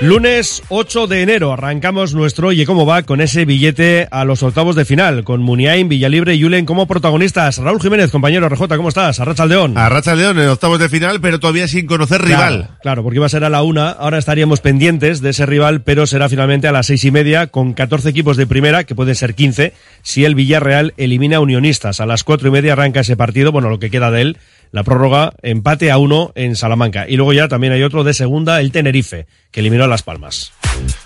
Lunes 8 de enero arrancamos nuestro Oye cómo va con ese billete a los octavos de final con Muniain, Villalibre y Julen como protagonistas. Raúl Jiménez, compañero RJ, ¿cómo estás? Arracha León. Arracha León en octavos de final, pero todavía sin conocer rival. Claro, claro, porque iba a ser a la una. Ahora estaríamos pendientes de ese rival, pero será finalmente a las seis y media con 14 equipos de primera, que pueden ser 15, si el Villarreal elimina a Unionistas. A las cuatro y media arranca ese partido, bueno, lo que queda de él, la prórroga, empate a uno en Salamanca. Y luego ya también hay otro de segunda, el Tenerife, que eliminó a Las Palmas.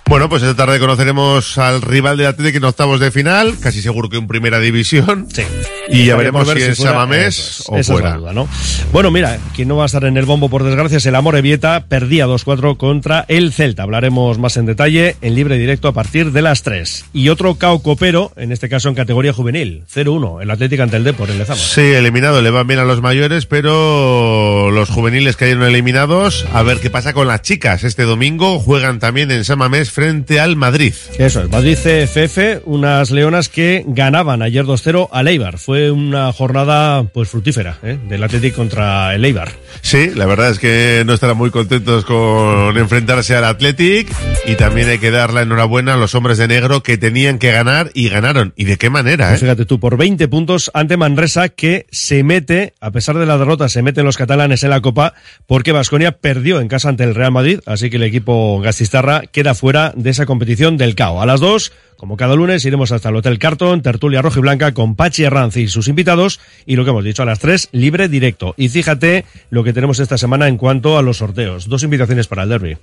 Bueno, pues esta tarde conoceremos al rival del Atlético en octavos de final, casi seguro que en primera división. Sí. Y ya Veremos ver si si es Samamés o es, esa es fuera. duda, ¿no? Bueno, mira, quien no va a estar en el bombo, por desgracia, es el Amor Evieta. Perdía 2-4 contra el Celta. Hablaremos más en detalle en libre directo a partir de las 3. Y otro cao copero, en este caso en categoría juvenil, 0-1, el Atlético ante el Depor, en Lezama. Sí, eliminado, le van bien a los mayores, pero los juveniles cayeron eliminados. A ver qué pasa con las chicas. Este domingo juegan también en Samamés frente al Madrid. Eso es, Madrid CFF, unas leonas que ganaban ayer 2-0 al Eibar. Fue una jornada pues fructífera ¿eh? del Atlético contra el Eibar. Sí, la verdad es que no estarán muy contentos con enfrentarse al Athletic y también hay que dar la enhorabuena a los hombres de negro que tenían que ganar y ganaron. ¿Y de qué manera? Pues eh? fíjate tú, por 20 puntos ante Manresa que se mete, a pesar de la derrota, se meten los catalanes en la Copa porque Vasconia perdió en casa ante el Real Madrid, así que el equipo gastistarra queda fuera de esa competición del CAO. A las 2, como cada lunes, iremos hasta el Hotel Carton, tertulia roja y blanca con Pachi Herranz y sus invitados y lo que hemos dicho a las 3, libre directo. Y fíjate lo que tenemos esta semana en cuanto a los sorteos. Dos invitaciones para el derby.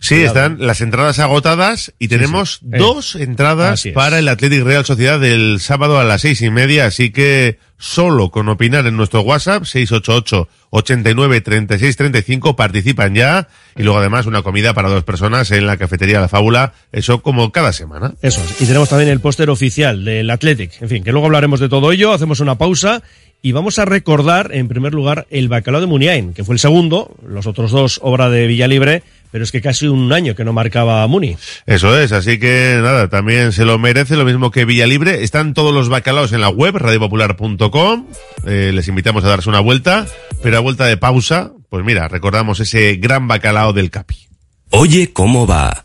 Sí, Cuidado. están las entradas agotadas y tenemos sí. Eh, dos entradas para el Athletic Real Sociedad del sábado a las seis y media, así que solo con opinar en nuestro WhatsApp 688 89 36 35 participan ya y luego además una comida para dos personas en la cafetería La Fábula, eso como cada semana. Eso es. Y tenemos también el póster oficial del Athletic. En fin, que luego hablaremos de todo ello, hacemos una pausa y vamos a recordar, en primer lugar, el bacalao de Muniain, que fue el segundo, los otros dos obra de Villalibre, pero es que casi un año que no marcaba Muni. Eso es, así que nada, también se lo merece, lo mismo que Villalibre. Están todos los bacalaos en la web, radiopopular.com. Eh, les invitamos a darse una vuelta, pero a vuelta de pausa, pues mira, recordamos ese gran bacalao del Capi. Oye cómo va.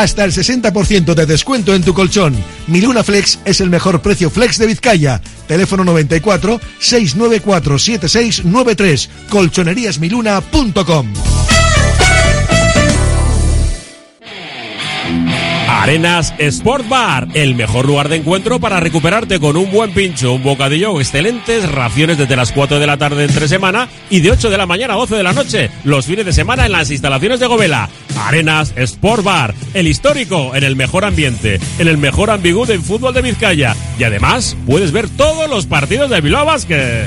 Hasta el 60% de descuento en tu colchón. Miluna Flex es el mejor precio flex de Vizcaya. Teléfono 94 694 7693 colchoneríasmiluna.com. Arenas Sport Bar, el mejor lugar de encuentro para recuperarte con un buen pincho, un bocadillo excelentes raciones desde las 4 de la tarde entre semana y de 8 de la mañana a 12 de la noche, los fines de semana en las instalaciones de Govela. Arenas Sport Bar, el histórico, en el mejor ambiente, en el mejor ambigú del fútbol de Vizcaya. Y además, puedes ver todos los partidos de Bilbao Basket.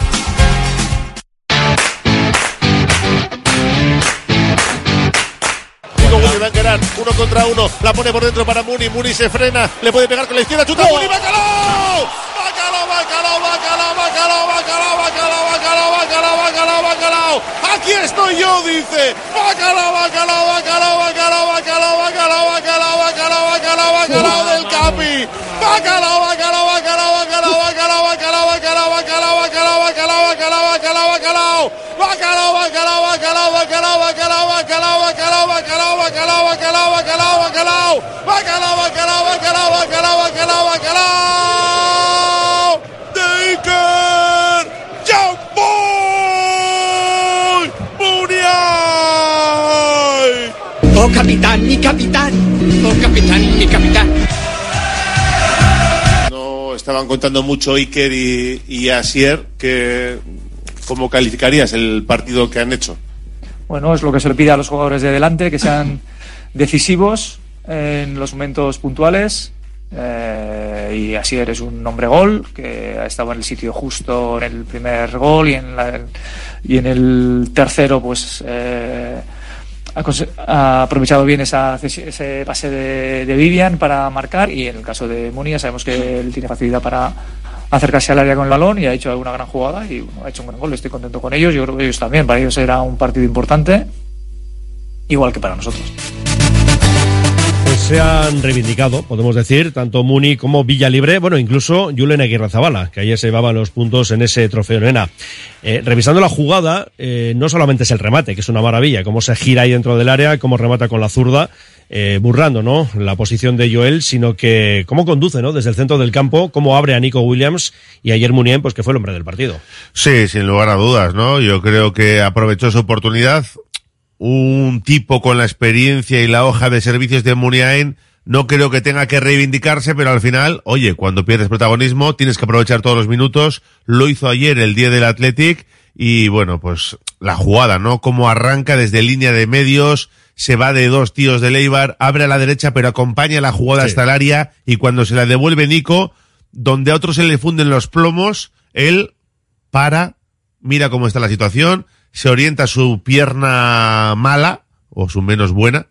uno contra uno, la pone por dentro para Muni, Muni se frena, le puede pegar con la izquierda, chuta Muni, Bacalao, Bacalao, Bacalao, Bacalao, Bacalao, Bacalao, Bacalao, Bacalao, Bacalao, Bacalao, Bacalao, aquí estoy yo, dice, Bacalao, Bacalao, Bacalao, Bacalao, Bacalao, Bacalao, Bacalao, Bacalao, Bacalao, Bacalao del Capi, Bacalao, Bacalao, Bacalao, Bacalao, Bacalao, Bacalao, Bacalao, Bacalao, Bacalao, Bacalao, Bacalao, Bacalao, Bacalao, Bacalao, Bacalao, Bacalao, Bacalao, Bacalao, Bacalao, Bacalao, Bacalao, Bacalao, Bacalao, Bacalao, Bacalao, Bacalao, Bacalao, Bacalao, Bacalao, Bacalao, Bacalao, de Iker Jamboy. Oh capitán, mi capitán. Oh capitán, mi capitán. No estaban contando mucho Iker y, y Asier, que ¿cómo calificarías el partido que han hecho? Bueno, es lo que se le pide a los jugadores de delante, que sean decisivos en los momentos puntuales. Eh, y así eres un hombre gol que ha estado en el sitio justo en el primer gol y en, la, y en el tercero pues eh, ha, ha, aprovechado bien esa, ese pase de, de, Vivian para marcar y en el caso de Muni ya sabemos que él tiene facilidad para acercarse al área con el balón y ha hecho alguna gran jugada y bueno, ha hecho un gran gol. Estoy contento con ellos. Yo creo que ellos también. Para ellos era un partido importante, igual que para nosotros. Pues se han reivindicado, podemos decir, tanto Muni como Villa Libre, bueno, incluso Julen Aguirre Zabala, que ayer se llevaba los puntos en ese trofeo Nena. Eh, revisando la jugada, eh, no solamente es el remate, que es una maravilla, cómo se gira ahí dentro del área, cómo remata con la zurda, eh, ¿no? La posición de Joel, sino que cómo conduce, ¿no? Desde el centro del campo, cómo abre a Nico Williams y ayer Munien, pues que fue el hombre del partido. Sí, sin lugar a dudas, ¿no? Yo creo que aprovechó su oportunidad. Un tipo con la experiencia y la hoja de servicios de Muniain no creo que tenga que reivindicarse, pero al final, oye, cuando pierdes protagonismo tienes que aprovechar todos los minutos. Lo hizo ayer el día del Athletic y bueno, pues la jugada, ¿no? Como arranca desde línea de medios, se va de dos tíos de Leibar, abre a la derecha, pero acompaña la jugada sí. hasta el área y cuando se la devuelve Nico, donde a otros se le funden los plomos, él para, mira cómo está la situación, se orienta su pierna mala, o su menos buena,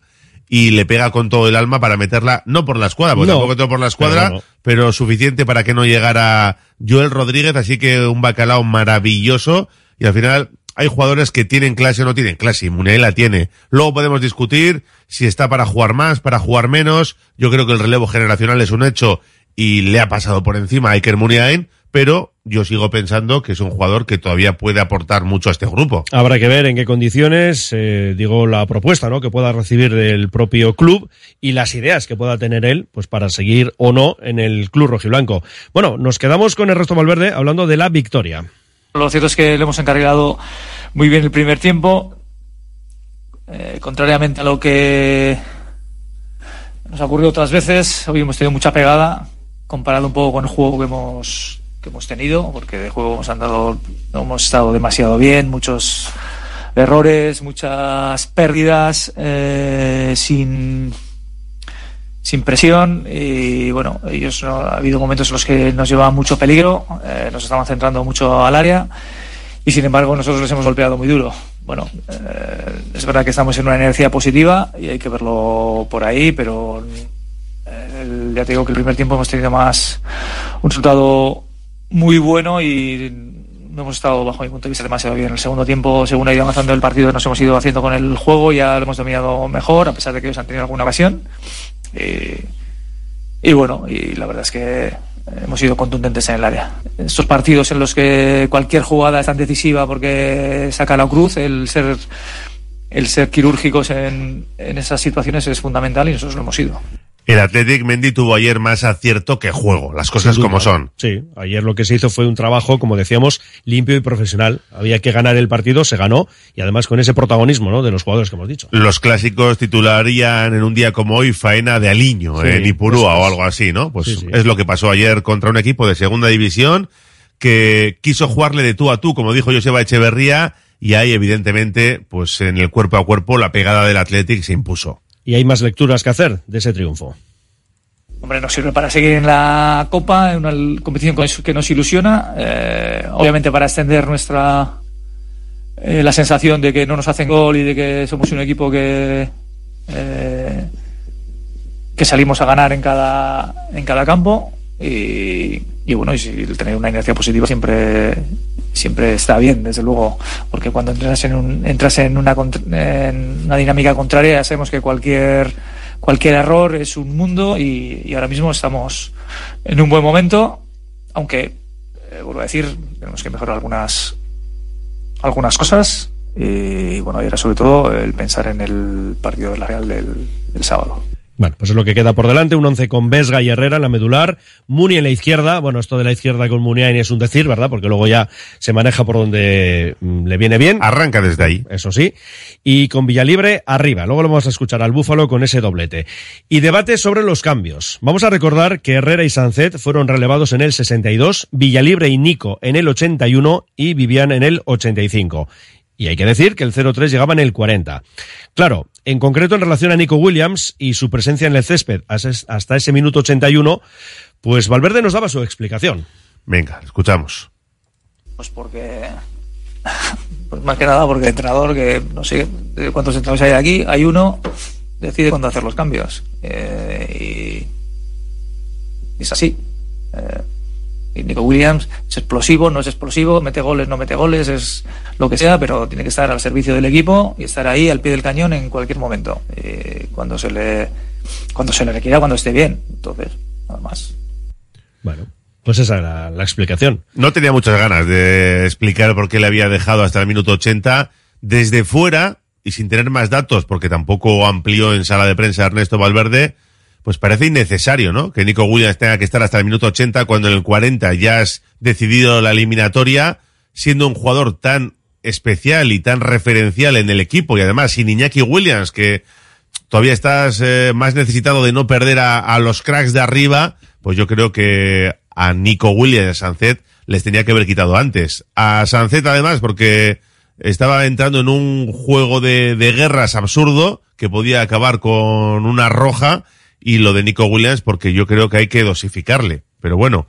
y le pega con todo el alma para meterla, no por la escuadra, porque no, tampoco todo por la escuadra, pero, no. pero, suficiente para que no llegara Joel Rodríguez, así que un bacalao maravilloso, y al final hay jugadores que tienen clase o no tienen clase, y Munei la tiene. Luego podemos discutir si está para jugar más, para jugar menos, yo creo que el relevo generacional es un hecho, y le ha pasado por encima a Iker Muniain, pero yo sigo pensando que es un jugador que todavía puede aportar mucho a este grupo. Habrá que ver en qué condiciones, eh, digo, la propuesta, ¿no? Que pueda recibir del propio club y las ideas que pueda tener él, pues para seguir o no en el club rojiblanco. Bueno, nos quedamos con el resto Valverde hablando de la victoria. Lo cierto es que le hemos encarrilado muy bien el primer tiempo, eh, contrariamente a lo que nos ha ocurrido otras veces, hoy hemos tenido mucha pegada, comparado un poco con el juego que hemos que hemos tenido, porque de juego hemos andado, no hemos estado demasiado bien, muchos errores, muchas pérdidas, eh, sin, sin presión y bueno, ellos no, ha habido momentos en los que nos llevaban mucho peligro, eh, nos estaban centrando mucho al área y sin embargo nosotros les hemos golpeado muy duro. Bueno, eh, es verdad que estamos en una energía positiva y hay que verlo por ahí, pero eh, ya te digo que el primer tiempo hemos tenido más un resultado muy bueno y no hemos estado bajo mi punto de vista demasiado bien. El segundo tiempo, según ha ido avanzando el partido, nos hemos ido haciendo con el juego, ya lo hemos dominado mejor, a pesar de que ellos han tenido alguna ocasión. Eh, y bueno, y la verdad es que hemos sido contundentes en el área. Estos partidos en los que cualquier jugada es tan decisiva porque saca la cruz, el ser, el ser quirúrgicos en, en esas situaciones es fundamental y nosotros lo hemos sido. El Athletic Mendy tuvo ayer más acierto que juego, las cosas duda. como son. Sí, ayer lo que se hizo fue un trabajo, como decíamos, limpio y profesional. Había que ganar el partido, se ganó, y además con ese protagonismo ¿no? de los jugadores que hemos dicho. Los clásicos titularían en un día como hoy faena de Aliño Sí, en Ipurúa o algo así, ¿no? Pues Sí, sí. es lo que pasó ayer contra un equipo de segunda división que quiso jugarle de tú a tú, como dijo Joseba Echeverría, y ahí evidentemente, pues en el cuerpo a cuerpo, la pegada del Athletic se impuso. Y hay más lecturas que hacer de ese triunfo. Hombre, nos sirve para seguir en la Copa, en una competición que nos ilusiona. eh, obviamente para extender nuestra eh, la sensación de que no nos hacen gol y de que somos un equipo que eh, que salimos a ganar en cada en cada campo y, y bueno y si tener una inercia positiva siempre siempre está bien desde luego porque cuando entras en un, entras en una en una dinámica contraria ya sabemos que cualquier cualquier error es un mundo y, y ahora mismo estamos en un buen momento aunque eh, vuelvo a decir tenemos que mejorar algunas algunas cosas y bueno y era sobre todo el pensar en el partido de la Real del sábado Bueno, pues es lo que queda por delante, un once con Vesga y Herrera en la medular, Muni en la izquierda, bueno, esto de la izquierda con Muniain es un decir, ¿verdad? Porque luego ya se maneja por donde mm, le viene bien. Arranca desde ahí. Eso sí. Y con Villalibre arriba. Luego lo vamos a escuchar al Búfalo con ese doblete. Y debate sobre los cambios. Vamos a recordar que Herrera y Sancet fueron relevados en el 62, Villalibre y Nico en el 81 y Vivian en el 85. Y hay que decir que el 0-3 llegaba en el 40. Claro, en concreto en relación a Nico Williams y su presencia en el césped hasta- ese minuto 81, pues Valverde nos daba su explicación. Venga, escuchamos. Pues porque. Pues más que nada porque el entrenador, que no sé cuántos entrenadores hay aquí, hay uno, decide cuándo hacer los cambios. Eh, y es así. Eh, Nico Williams es explosivo, no es explosivo, mete goles, no mete goles, es lo que sea, pero tiene que estar al servicio del equipo y estar ahí al pie del cañón en cualquier momento. Eh, cuando se le cuando se le requiera, cuando esté bien. Entonces, nada más. Bueno, pues esa era la explicación. No tenía muchas ganas de explicar por qué le había dejado hasta el minuto 80 desde fuera y sin tener más datos, porque tampoco amplió en sala de prensa Ernesto Valverde, pues parece innecesario, ¿no? Que Nico Williams tenga que estar hasta el minuto 80 cuando en el 40 ya has decidido la eliminatoria, siendo un jugador tan especial y tan referencial en el equipo y además sin Iñaki Williams, que todavía estás eh, más necesitado de no perder a, los cracks de arriba, pues yo creo que a Nico Williams y a Sancet les tenía que haber quitado antes. A Sancet además porque estaba entrando en un juego de guerras absurdo que podía acabar con una roja y lo de Nico Williams porque yo creo que hay que dosificarle. Pero bueno,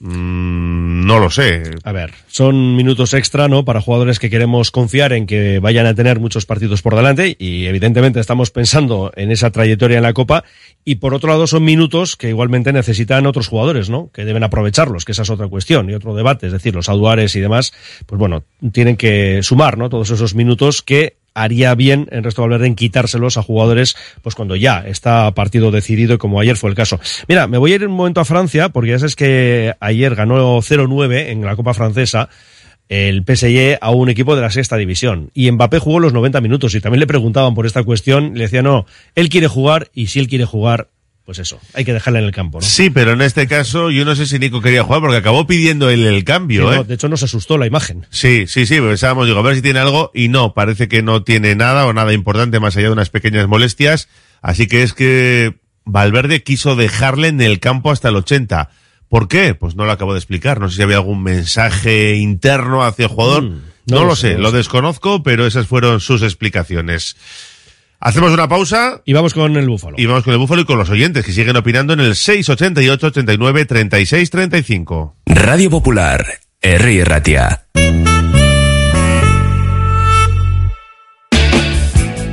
mm, no lo sé. A ver, son minutos extra, ¿no? Para jugadores que queremos confiar en que vayan a tener muchos partidos por delante y evidentemente estamos pensando en esa trayectoria en la Copa y por otro lado son minutos que igualmente necesitan otros jugadores, ¿no? Que deben aprovecharlos, que esa es otra cuestión y otro debate, es decir, los auduares y demás, pues bueno, tienen que sumar, ¿no? Todos esos minutos que haría bien en resto Valverde en quitárselos a jugadores pues cuando ya está partido decidido como ayer fue el caso. Mira, me voy a ir un momento a Francia porque ya sabes que ayer ganó 0-9 en la Copa Francesa el PSG a un equipo de la sexta división y Mbappé jugó los 90 minutos y también le preguntaban por esta cuestión, le decían no, él quiere jugar y si él quiere jugar pues eso, hay que dejarle en el campo, ¿no? Sí, pero en este caso yo no sé si Nico quería jugar porque acabó pidiendo él el cambio, Sí, ¿eh? no, de hecho nos asustó la imagen. Sí, sí, sí, pensábamos, digo, a ver si tiene algo, y no, parece que no tiene nada o nada importante más allá de unas pequeñas molestias, así que es que Valverde quiso dejarle en el campo hasta el 80. ¿Por qué? Pues no lo acabo de explicar, no sé si había algún mensaje interno hacia el jugador, Mm, no, no lo lo sé, lo desconozco, pero esas fueron sus explicaciones. Hacemos una pausa. Y vamos con el búfalo. Y vamos con el búfalo y con los oyentes que siguen opinando en el 688 89 36 35. Radio Popular, Herri Ratia.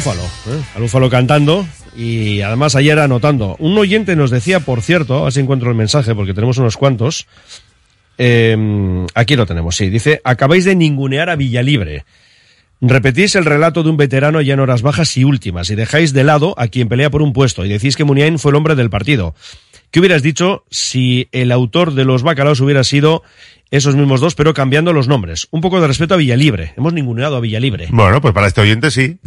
Búfalo, ¿eh? al búfalo cantando y además ayer anotando. Un oyente nos decía, por cierto, así encuentro el mensaje porque tenemos unos cuantos. Eh, aquí lo tenemos, sí. Dice, acabáis de ningunear a Villalibre. Repetís el relato de un veterano ya en horas bajas y últimas y dejáis de lado a quien pelea por un puesto y decís que Muniain fue el hombre del partido. ¿Qué hubieras dicho si el autor de los bacalaos hubiera sido esos mismos dos, pero cambiando los nombres? Un poco de respeto a Villalibre. Hemos ninguneado a Villalibre. Bueno, pues para este oyente sí.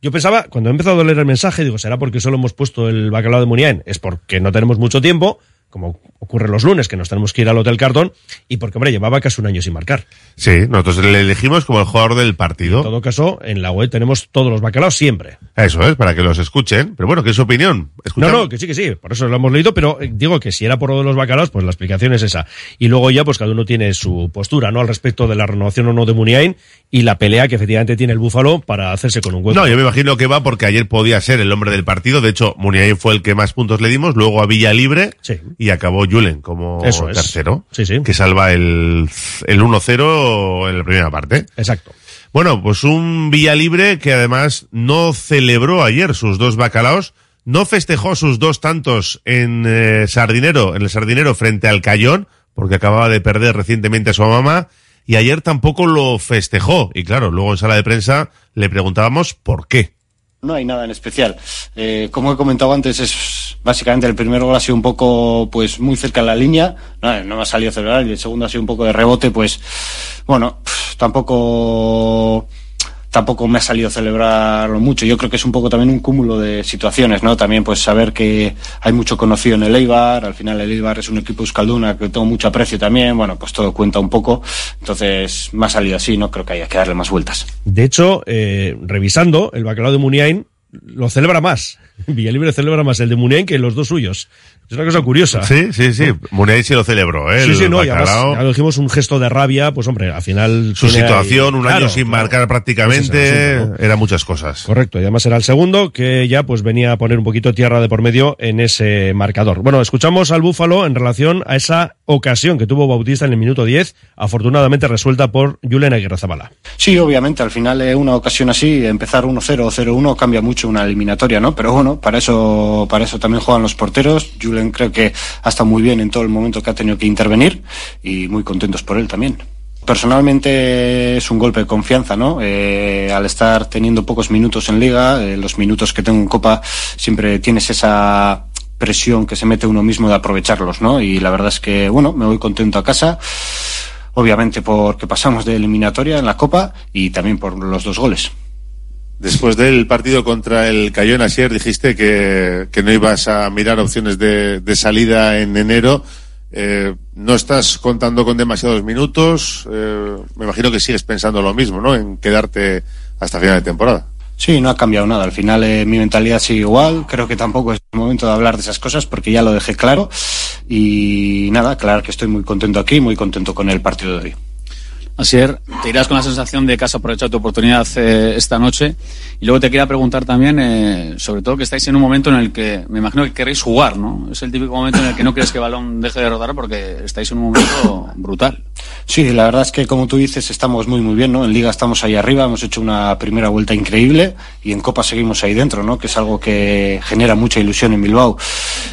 Yo pensaba, cuando he empezado a leer el mensaje, digo, será porque solo hemos puesto el bacalao de Muniain. Es porque no tenemos mucho tiempo, como ocurre los lunes, que nos tenemos que ir al Hotel Cartón, y porque, hombre, llevaba casi un año sin marcar. Sí, nosotros le elegimos como el jugador del partido. En todo caso, en la web tenemos todos los bacalaos siempre. Eso es, para que los escuchen. Pero bueno, ¿qué es su opinión? No, Escuchamos. no, que sí, que sí, por eso lo hemos leído, pero eh, digo que si era por lo de los bacalaos, pues la explicación es esa. Y luego ya, pues cada uno tiene su postura, ¿no? Al respecto de la renovación o no de Muniain y la pelea que efectivamente tiene el Búfalo para hacerse con un hueco. No, yo me imagino que va porque ayer podía ser el hombre del partido. De hecho, Muniain fue el que más puntos le dimos, luego a Villa Libre y acabó Julen como Eso es. tercero, Sí, sí. que salva el, el 1-0 en la primera parte. Exacto. Bueno, pues un Villa Libre que además no celebró ayer sus dos bacalaos, no festejó sus dos tantos en eh, Sardinero, en el Sardinero frente al Cayón, porque acababa de perder recientemente a su mamá, y ayer tampoco lo festejó. Y claro, luego en sala de prensa le preguntábamos por qué. No hay nada en especial. Eh, como he comentado antes, es básicamente el primer gol ha sido un poco, pues, muy cerca de la línea. No, no me ha salido celebrar y el segundo ha sido un poco de rebote, pues, bueno, tampoco, tampoco me ha salido celebrarlo mucho. Yo creo que es un poco también un cúmulo de situaciones, ¿no? También, pues, saber que hay mucho conocido en el Eibar. Al final, el Eibar es un equipo euskalduna que tengo mucho aprecio también. Bueno, pues todo cuenta un poco. Entonces, me ha salido así. No creo que haya que darle más vueltas. De hecho, eh, revisando, el bacalao de Muniain lo celebra más. Villalibre celebra más el de Muniain que los dos suyos. Es una cosa curiosa. Sí, sí, sí. Muniain sí lo celebró, ¿eh? Sí, sí, El no, y además, bacalao. ya lo dijimos, un gesto de rabia, pues hombre, al final... Su ahí- situación, un Claro, año sin claro. marcar prácticamente, es asunto, ¿no? era muchas cosas. Correcto, y además era el segundo que ya pues venía a poner un poquito tierra de por medio en ese marcador. Bueno, escuchamos al Búfalo en relación a esa ocasión que tuvo Bautista en el minuto 10, afortunadamente resuelta por Julen Aguirre Zabala. Sí, obviamente, al final eh, una ocasión así, empezar 1-0 o 0-1 cambia mucho una eliminatoria, ¿no? Pero bueno, para eso, para eso también juegan los porteros. Julen creo que ha estado muy bien en todo el momento que ha tenido que intervenir y muy contentos por él también. Personalmente es un golpe de confianza, ¿no? Eh, al estar teniendo pocos minutos en liga, eh, los minutos que tengo en Copa, siempre tienes esa presión que se mete uno mismo de aprovecharlos, ¿no? Y la verdad es que, bueno, me voy contento a casa obviamente porque pasamos de eliminatoria en la Copa y también por los dos goles. Después del partido contra el Cayón ayer dijiste que, no ibas a mirar opciones de, de salida en enero. Eh, no estás contando con demasiados minutos. Eh, me imagino que sigues pensando lo mismo, ¿no? En quedarte hasta final de temporada. Sí, no ha cambiado nada. Al final eh, mi mentalidad sigue igual. Creo que tampoco es el momento de hablar de esas cosas porque ya lo dejé claro. Y nada, claro que estoy muy contento aquí, muy contento con el partido de hoy. Asier, te irás con la sensación de que has aprovechado tu oportunidad eh, esta noche. Y luego te quería preguntar también, eh, sobre todo que estáis en un momento en el que me imagino que queréis jugar, ¿no? Es el típico momento en el que no quieres que el balón deje de rodar porque estáis en un momento brutal. Sí, la verdad es que como tú dices estamos muy muy bien, ¿no? En Liga estamos ahí arriba, hemos hecho una primera vuelta increíble y en Copa seguimos ahí dentro, ¿no? Que es algo que genera mucha ilusión en Bilbao.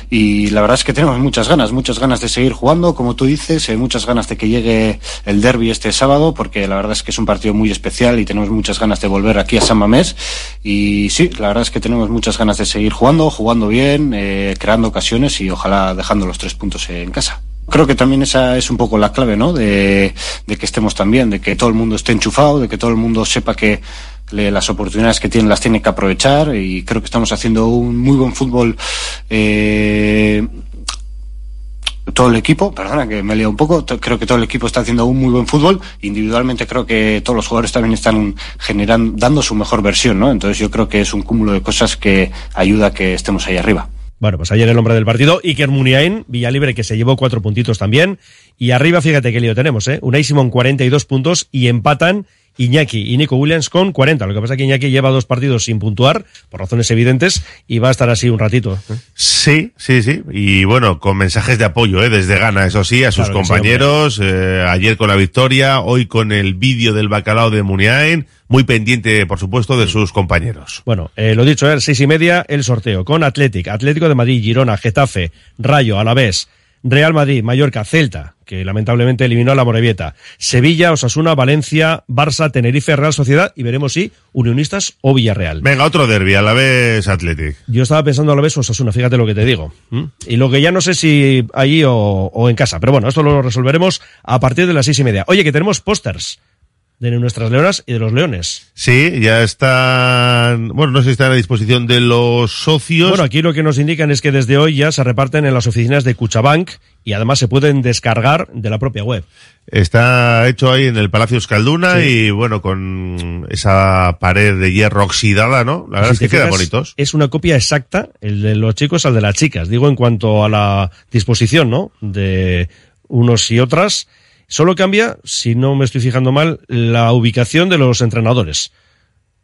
Y la verdad es que tenemos muchas ganas, muchas ganas de seguir jugando, como tú dices, eh, muchas ganas de que llegue el derby este sábado, porque la verdad es que es un partido muy especial y tenemos muchas ganas de volver aquí a San Mamés. Y sí, la verdad es que tenemos muchas ganas de seguir jugando, jugando bien, eh, creando ocasiones y ojalá dejando los tres puntos en casa. Creo que también esa es un poco la clave, ¿no? De, que estemos también, de que todo el mundo esté enchufado, de que todo el mundo sepa que las oportunidades que tienen las tiene que aprovechar y creo que estamos haciendo un muy buen fútbol. Eh, todo el equipo, perdona que me liado un poco, creo que todo el equipo está haciendo un muy buen fútbol, individualmente creo que todos los jugadores también están generando, dando su mejor versión, ¿no? Entonces yo creo que es un cúmulo de cosas que ayuda a que estemos ahí arriba. Bueno, pues ayer el hombre del partido, Iker Muniain, Villalibre, que se llevó cuatro puntitos también. Y arriba, fíjate qué lío tenemos, ¿eh? Unai Simón 42 puntos y empatan Iñaki y Nico Williams con 40. Lo que pasa es que Iñaki lleva dos partidos sin puntuar, por razones evidentes, y va a estar así un ratito. ¿eh? Sí, sí, sí. Y bueno, con mensajes de apoyo, ¿eh? Desde Gana, eso sí, a sus Claro compañeros. eh, ayer con la victoria, hoy con el vídeo del bacalao de Muniain. Muy pendiente, por supuesto, de sus compañeros. Bueno, eh, lo dicho, eh, seis y media el sorteo con Athletic, Atlético de Madrid, Girona, Getafe, Rayo, Alavés, Real Madrid, Mallorca, Celta, que lamentablemente eliminó a la Morevieta, Sevilla, Osasuna, Valencia, Barça, Tenerife, Real Sociedad y veremos si Unionistas o Villarreal. Venga, otro derby, a la vez Athletic. Yo estaba pensando a la vez Osasuna, fíjate lo que te digo. Y lo que ya no sé si allí o, o en casa, pero bueno, esto lo resolveremos a partir de las seis y media. Oye, que tenemos pósters de nuestras leonas y de los leones. Sí, ya están, bueno, no sé si están a disposición de los socios. Bueno, aquí lo que nos indican es que desde hoy ya se reparten en las oficinas de Cuchabank y además se pueden descargar de la propia web. Está hecho ahí en el Palacio Escalduna Sí. y bueno, con esa pared de hierro oxidada, ¿no? La verdad Si es que quedan bonitos. Es una copia exacta, el de los chicos al de las chicas. Digo en cuanto a la disposición, ¿no? De unos y otras. Solo cambia, si no me estoy fijando mal, la ubicación de los entrenadores.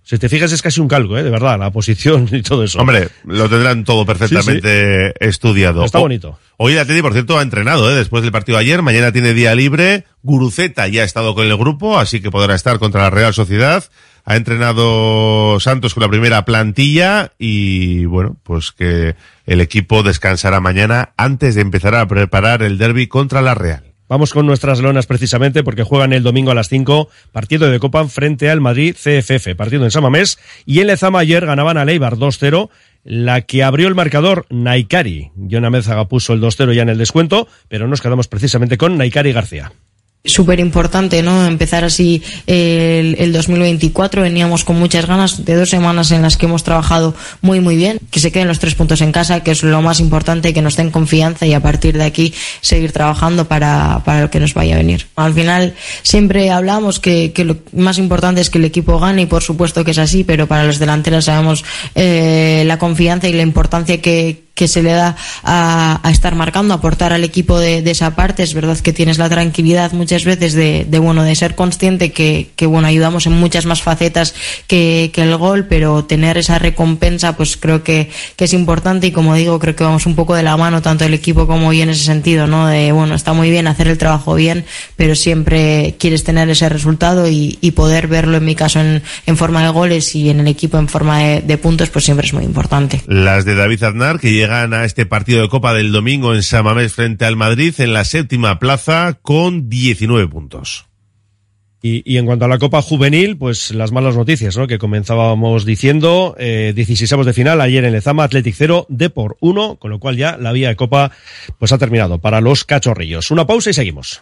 Si te fijas es casi un calco, ¿eh? De verdad, la posición y todo eso. Hombre, lo tendrán todo perfectamente estudiado. Está O- bonito. Hoy el Atleti, por cierto, ha entrenado, ¿eh? después del partido de ayer. Mañana tiene día libre. Guruceta ya ha estado con el grupo, así que podrá estar contra la Real Sociedad. Ha entrenado Santos con la primera plantilla y, bueno, pues que el equipo descansará mañana antes de empezar a preparar el derby contra la Real. Vamos con nuestras leonas precisamente porque juegan el domingo a las 5, partido de Copa frente al Madrid CFF, partido en Samamés. Y en Lezama ayer ganaban a Leibar 2-0, la que abrió el marcador Naikari. Jonah Mézaga puso el 2-0 ya en el descuento, pero nos quedamos precisamente con Naikari García. Súper importante, ¿no? Empezar así el, el 2024. Veníamos con muchas ganas de dos semanas en las que hemos trabajado muy, muy bien. Que se queden los tres puntos en casa, que es lo más importante, que nos den confianza y a partir de aquí seguir trabajando para, para lo que nos vaya a venir. Al final siempre hablamos que, que lo más importante es que el equipo gane y por supuesto que es así, pero para los delanteros sabemos eh, la confianza y la importancia que que se le da a, a estar marcando, aportar al equipo de, de, esa parte. Es verdad que tienes la tranquilidad muchas veces de, de bueno, de ser consciente que, que, bueno, ayudamos en muchas más facetas que, que, el gol, pero tener esa recompensa, pues creo que, que es importante y como digo, creo que vamos un poco de la mano, tanto el equipo como yo en ese sentido, ¿no? De, bueno, está muy bien hacer el trabajo bien, pero siempre quieres tener ese resultado y, poder verlo en mi caso en, en, forma de goles y en el equipo en forma de, puntos, pues siempre es muy importante. Las de David Aznar, que llegan a este partido de Copa del domingo en Samamés frente al Madrid en la séptima plaza con 19 puntos. Y, y, en cuanto a la Copa Juvenil, pues las malas noticias, ¿no? Que comenzábamos diciendo, eh, 16 de final, ayer en Lezama, Athletic 0, Depor 1, con lo cual ya la vía de Copa pues ha terminado para los cachorrillos. Una pausa y seguimos.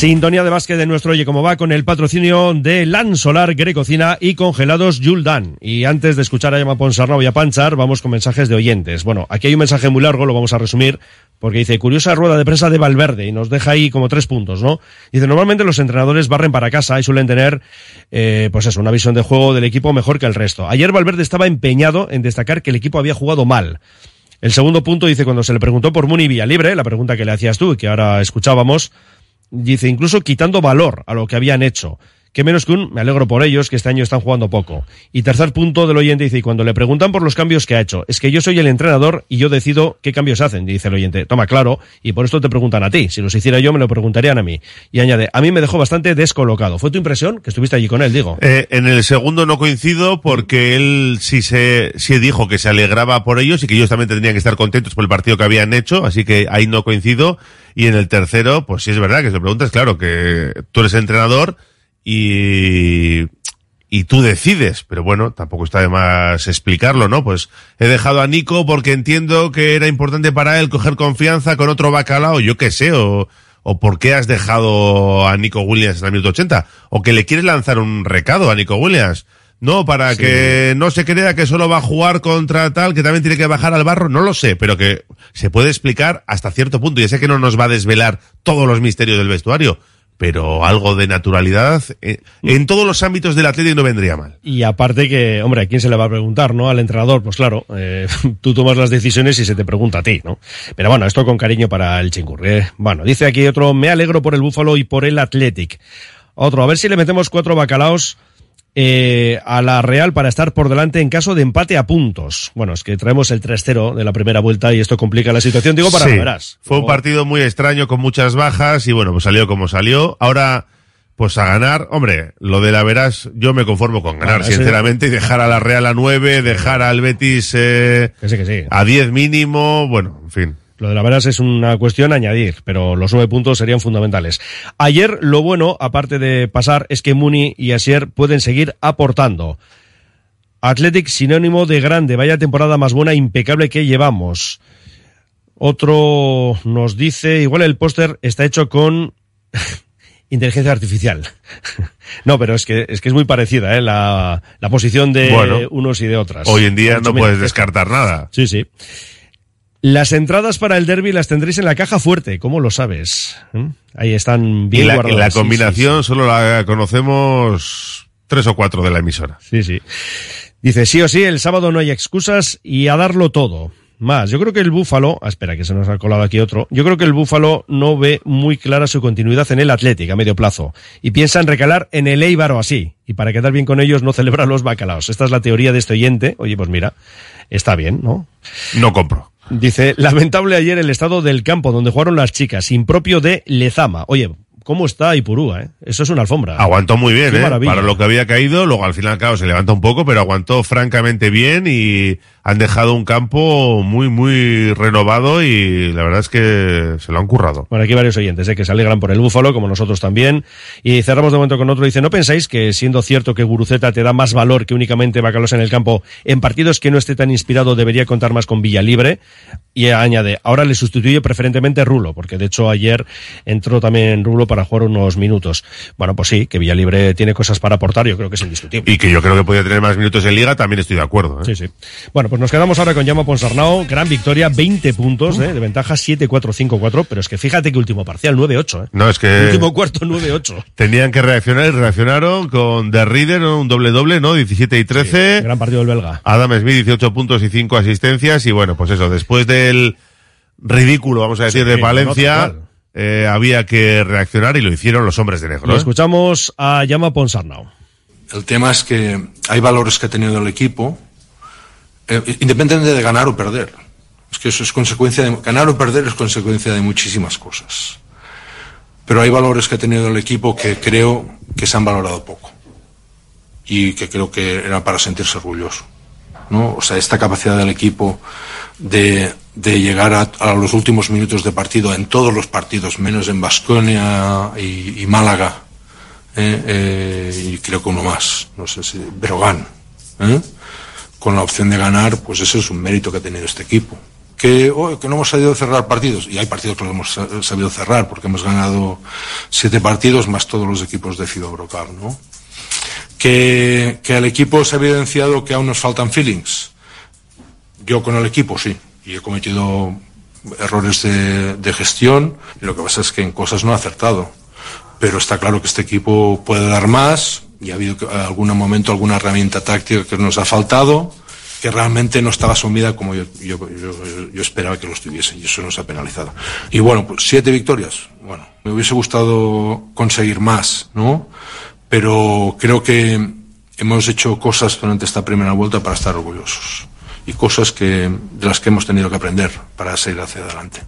Sintonía de básquet de nuestro Oye Cómo Va con el patrocinio de LAN Solar, Grecocina y Congelados Yuldan. Y antes de escuchar a Yama Ponsarnau y a Panchar, vamos con mensajes de oyentes. Bueno, aquí hay un mensaje muy largo, lo vamos a resumir, porque dice, curiosa rueda de prensa de Valverde, y nos deja ahí como tres puntos, ¿no? Dice, normalmente los entrenadores barren para casa y suelen tener, eh, pues eso, una visión de juego del equipo mejor que el resto. Ayer Valverde estaba empeñado en destacar que el equipo había jugado mal. El segundo punto dice, cuando se le preguntó por Muni Vía Libre, la pregunta que le hacías tú y que ahora escuchábamos, dice, incluso quitando valor a lo que habían hecho. Que menos que un, me alegro por ellos, que este año están jugando poco. Y tercer punto del oyente dice, y cuando le preguntan por los cambios que ha hecho, es que yo soy el entrenador y yo decido qué cambios hacen, dice el oyente. Toma, claro, y por esto te preguntan a ti. Si los hiciera yo, me lo preguntarían a mí. Y añade, a mí me dejó bastante descolocado. ¿Fue tu impresión? Que estuviste allí con él, digo. Eh, en el segundo no coincido porque él sí se, sí dijo que se alegraba por ellos y que ellos también tendrían que estar contentos por el partido que habían hecho, así que ahí no coincido. Y en el tercero, pues sí es verdad que se preguntas, claro, que tú eres entrenador y, y tú decides, pero bueno, tampoco está de más explicarlo, ¿no? Pues he dejado a Nico porque entiendo que era importante para él coger confianza con otro bacalao, yo qué sé, o, o por qué has dejado a Nico Williams en el minuto 80, o que le quieres lanzar un recado a Nico Williams. No, para sí. que no se crea que solo va a jugar contra tal, que también tiene que bajar al barro, no lo sé, pero que se puede explicar hasta cierto punto. Ya sé que no nos va a desvelar todos los misterios del vestuario, pero algo de naturalidad eh, en todos los ámbitos del Atlético no vendría mal. Y aparte que, hombre, ¿a quién se le va a preguntar, no? Al entrenador, pues claro, eh, tú tomas las decisiones y se te pregunta a ti, ¿no? Pero bueno, esto con cariño para el chingurri. Eh. Bueno, dice aquí otro, me alegro por el Búfalo y por el Athletic. Otro, a ver si le metemos cuatro bacalaos eh, a la Real para estar por delante en caso de empate a puntos. Bueno, es que traemos el 3-0 de la primera vuelta y esto complica la situación. Digo, para sí, verás. Fue un partido muy extraño con muchas bajas y bueno, pues salió como salió. Ahora, pues a ganar, hombre, lo de la Verás, yo me conformo con ganar, sinceramente, y dejar a la Real a 9, dejar al Betis eh, que sí, que sí. a 10 mínimo, bueno, en fin. Lo de la veras es una cuestión a añadir, pero los nueve puntos serían fundamentales. Ayer lo bueno, aparte de pasar, es que Muni y Asier pueden seguir aportando. Athletic sinónimo de grande, vaya temporada más buena, impecable que llevamos. Otro nos dice, igual el póster está hecho con inteligencia artificial. no, pero es que es que es muy parecida, ¿eh? la, la posición de Bueno, unos y de otras. Hoy en día no puedes descartar nada. Sí, sí. Las entradas para el derby las tendréis en la caja fuerte, ¿cómo lo sabes? ¿Mm? Ahí están Y bien la, y guardadas. la sí, combinación solo la conocemos tres o cuatro de la emisora. Sí, sí. Dice, sí o sí, el sábado no hay excusas y a darlo todo. Más, yo creo que el Búfalo, ah, espera que se nos ha colado aquí otro, yo creo que el Búfalo no ve muy clara su continuidad en el Atlético a medio plazo y piensa en recalar en el Eibar o así, y para quedar bien con ellos no celebra los bacalaos. Esta es la teoría de este oyente, oye, pues mira, está bien, ¿no? No compro. Dice, lamentable ayer el estado del campo donde jugaron las chicas, impropio de Lezama. Oye, ¿cómo está Ipurúa, eh? Eso es una alfombra. Aguantó muy bien, Qué ¿eh? maravilla. Para lo que había caído, luego al final, claro, se levanta un poco, pero aguantó francamente bien y han dejado un campo muy, muy renovado y la verdad es que se lo han currado. Bueno, aquí varios oyentes ¿eh? que se alegran por el Búfalo, como nosotros también. Y cerramos de momento con otro. Dice, ¿no pensáis que siendo cierto que Guruceta te da más valor que únicamente Bacalos en el campo, en partidos que no esté tan inspirado debería contar más con Villalibre? Y añade, ahora le sustituye preferentemente Rulo, porque de hecho ayer entró también Rulo para jugar unos minutos. Bueno, pues sí, que Villalibre tiene cosas para aportar, yo creo que es indiscutible. Y que yo creo que podía tener más minutos en liga, también estoy de acuerdo. ¿eh? Sí, sí. Bueno, pues nos quedamos ahora con Llama Ponsarnao. Gran victoria, 20 puntos ¿eh? de ventaja, 7-4-5-4. Pero es que fíjate que último parcial, 9-8. ¿eh? No, es que Último cuarto, 9-8. tenían que reaccionar y reaccionaron con The Reader, ¿no? un doble-doble, ¿no? 17 y 13. Gran partido del belga. Adam Smith, 18 puntos y 5 asistencias. Y bueno, pues eso, después del ridículo, vamos a decir, Sí, de Palencia, eh, había que reaccionar y lo hicieron los hombres de negro. Lo ¿eh? escuchamos a Llama Ponsarnau. El tema es que hay valores que ha tenido el equipo, eh, independientemente de ganar o perder. Es que eso es consecuencia de ganar o perder es consecuencia de muchísimas cosas. Pero hay valores que ha tenido el equipo que creo que se han valorado poco y que creo que era para sentirse orgulloso. ¿no? O sea, esta capacidad del equipo de, llegar a, los últimos minutos de partido en todos los partidos, menos en Basconia y, Málaga, ¿eh? Eh, y creo que uno más, no sé si Breogán, ¿eh? Con la opción de ganar, pues eso es un mérito que ha tenido este equipo. Que, oh, que no hemos sabido cerrar partidos, y hay partidos que lo hemos sa- sabido cerrar, porque hemos ganado siete partidos más todos los equipos de Ciudad Brocal, ¿no? Que, que al equipo se ha evidenciado que aún nos faltan feelings. Yo con el equipo sí, y he cometido errores de, de gestión, y lo que pasa es que en cosas no he acertado. Pero está claro que este equipo puede dar más, y ha habido algún momento alguna herramienta táctica que nos ha faltado, que realmente no estaba asumida como yo esperaba que lo estuviese, y eso nos ha penalizado. Y bueno, pues siete victorias. Bueno, me hubiese gustado conseguir más, ¿no? Pero creo que hemos hecho cosas durante esta primera vuelta para estar orgullosos. Y cosas que, de las que hemos tenido que aprender para seguir hacia adelante.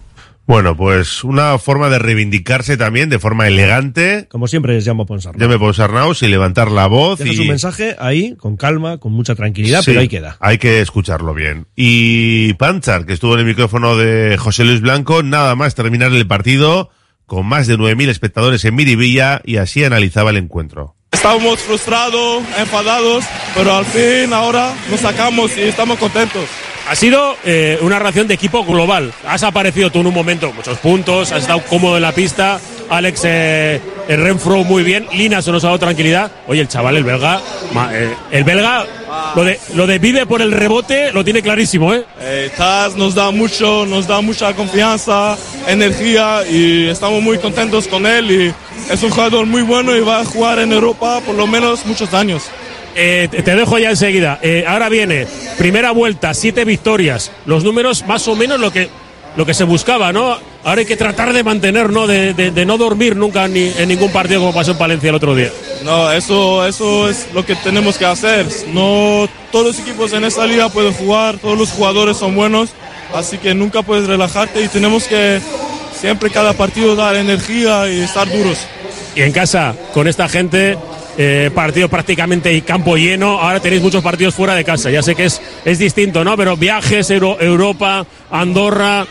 Bueno, pues una forma de reivindicarse también de forma elegante. Como siempre es Llama Ponsarnau. Yo me puedo Sarnaus y levantar la voz. Deja y... su mensaje ahí, con calma, con mucha tranquilidad, Sí, pero ahí queda. Hay que escucharlo bien. Y Panchar, que estuvo en el micrófono de José Luis Blanco, nada más terminar el partido con más de 9.000 espectadores en Miribilla y así analizaba el encuentro. Estábamos frustrados, enfadados, pero al fin ahora nos sacamos y estamos contentos. Ha sido eh, una reacción de equipo global. Has aparecido tú en un momento, muchos puntos, has estado cómodo en la pista. Alex eh, el Renfro muy bien. Lina se nos ha dado tranquilidad. Oye, el chaval, el belga, ma- eh, el belga, lo de, lo de vive por el rebote lo tiene clarísimo, ¿eh? Eh, Taz nos da mucho, nos da mucha confianza, energía y estamos muy contentos con él y es un jugador muy bueno y va a jugar en Europa por lo menos muchos años. Eh, te dejo ya enseguida. Eh, ahora viene, primera vuelta, siete victorias. Los números más o menos lo que, lo que se buscaba, ¿no? Ahora hay que tratar de mantener, ¿no? De, de- de no dormir nunca ni, en ningún partido como pasó en Palencia el otro día. No, eso, eso es lo que tenemos que hacer. No todos los equipos en esta liga pueden jugar, todos los jugadores son buenos, así que nunca puedes relajarte y tenemos que siempre cada partido dar energía y estar duros. Y en casa, con esta gente, eh, partido prácticamente y campo lleno. Ahora tenéis muchos partidos fuera de casa. Ya sé que es, es distinto, ¿no? Pero viajes, Euro- Europa, Andorra,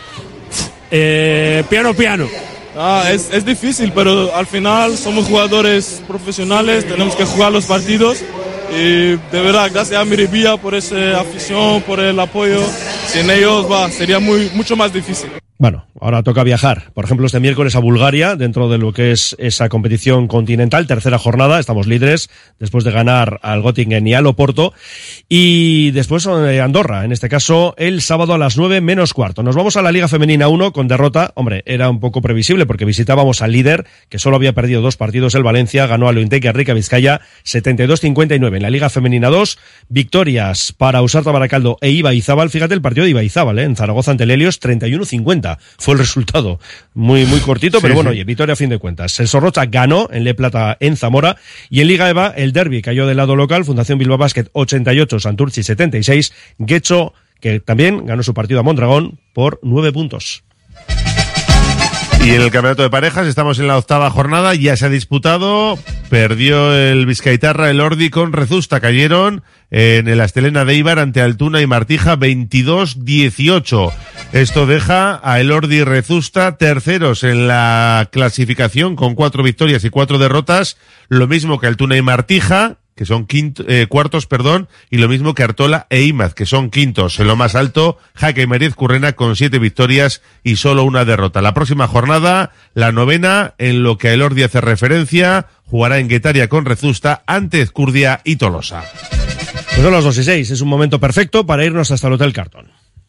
eh, piano, piano. Ah, es, es difícil, pero al final somos jugadores profesionales, tenemos que jugar los partidos Y de verdad, gracias a Miribilla por esa afición, por el apoyo. Sin ellos va, sería muy, mucho más difícil. Bueno, ahora toca viajar. Por ejemplo, este miércoles a Bulgaria, dentro de lo que es esa competición continental, tercera jornada, estamos líderes, después de ganar al Göttingen y al Oporto. Y después eh, Andorra, en este caso el sábado a las nueve menos cuarto. Nos vamos a la Liga Femenina 1 con derrota. Hombre, era un poco previsible porque visitábamos al líder, que solo había perdido dos partidos, el Valencia, ganó al Ointec y a Rica Vizcaya 72-59. En la Liga Femenina 2, victorias para Usarta Baracaldo e Iba Izábal. Fíjate el partido de Ibaizábal, eh, en Zaragoza ante Lelios 31-50. Fue el resultado. Muy, muy cortito, pero bueno, sí. oye, Vitoria a fin de cuentas. El Sorrocha ganó en Le Plata en Zamora y en Liga EVA el derby cayó del lado local, Fundación Bilbao Basket 88, Santurci 76, Guecho que también ganó su partido a Mondragón por nueve puntos. Y en el campeonato de parejas estamos en la octava jornada, ya se ha disputado, perdió el Vizcaitarra, el Ordi con Rezusta, cayeron en el Astelena de Ibar ante Altuna y Martija 22-18. Esto deja a el Ordi y Rezusta terceros en la clasificación con cuatro victorias y cuatro derrotas, lo mismo que Altuna y Martija, que son quinto- eh, cuartos, perdón, y lo mismo que Artola e Imaz, que son quintos. En lo más alto, Jaque Meriz Currena con siete victorias y solo una derrota. La próxima jornada, la novena, en lo que a Elordi hace referencia, jugará en Guetaria con Rezusta ante Ezcurdia y Tolosa. Pues son las 2 y 6, es un momento perfecto para irnos hasta el Hotel Carton.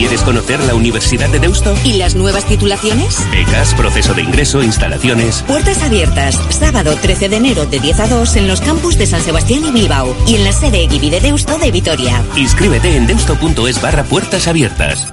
¿Quieres conocer la Universidad de Deusto? ¿Y las nuevas titulaciones? Becas, proceso de ingreso, instalaciones. Puertas abiertas, sábado 13 de enero de 10 a 2 en los campus de San Sebastián y Bilbao y en la sede Eguibi de Deusto de Vitoria. Inscríbete en deusto.es barra puertas abiertas.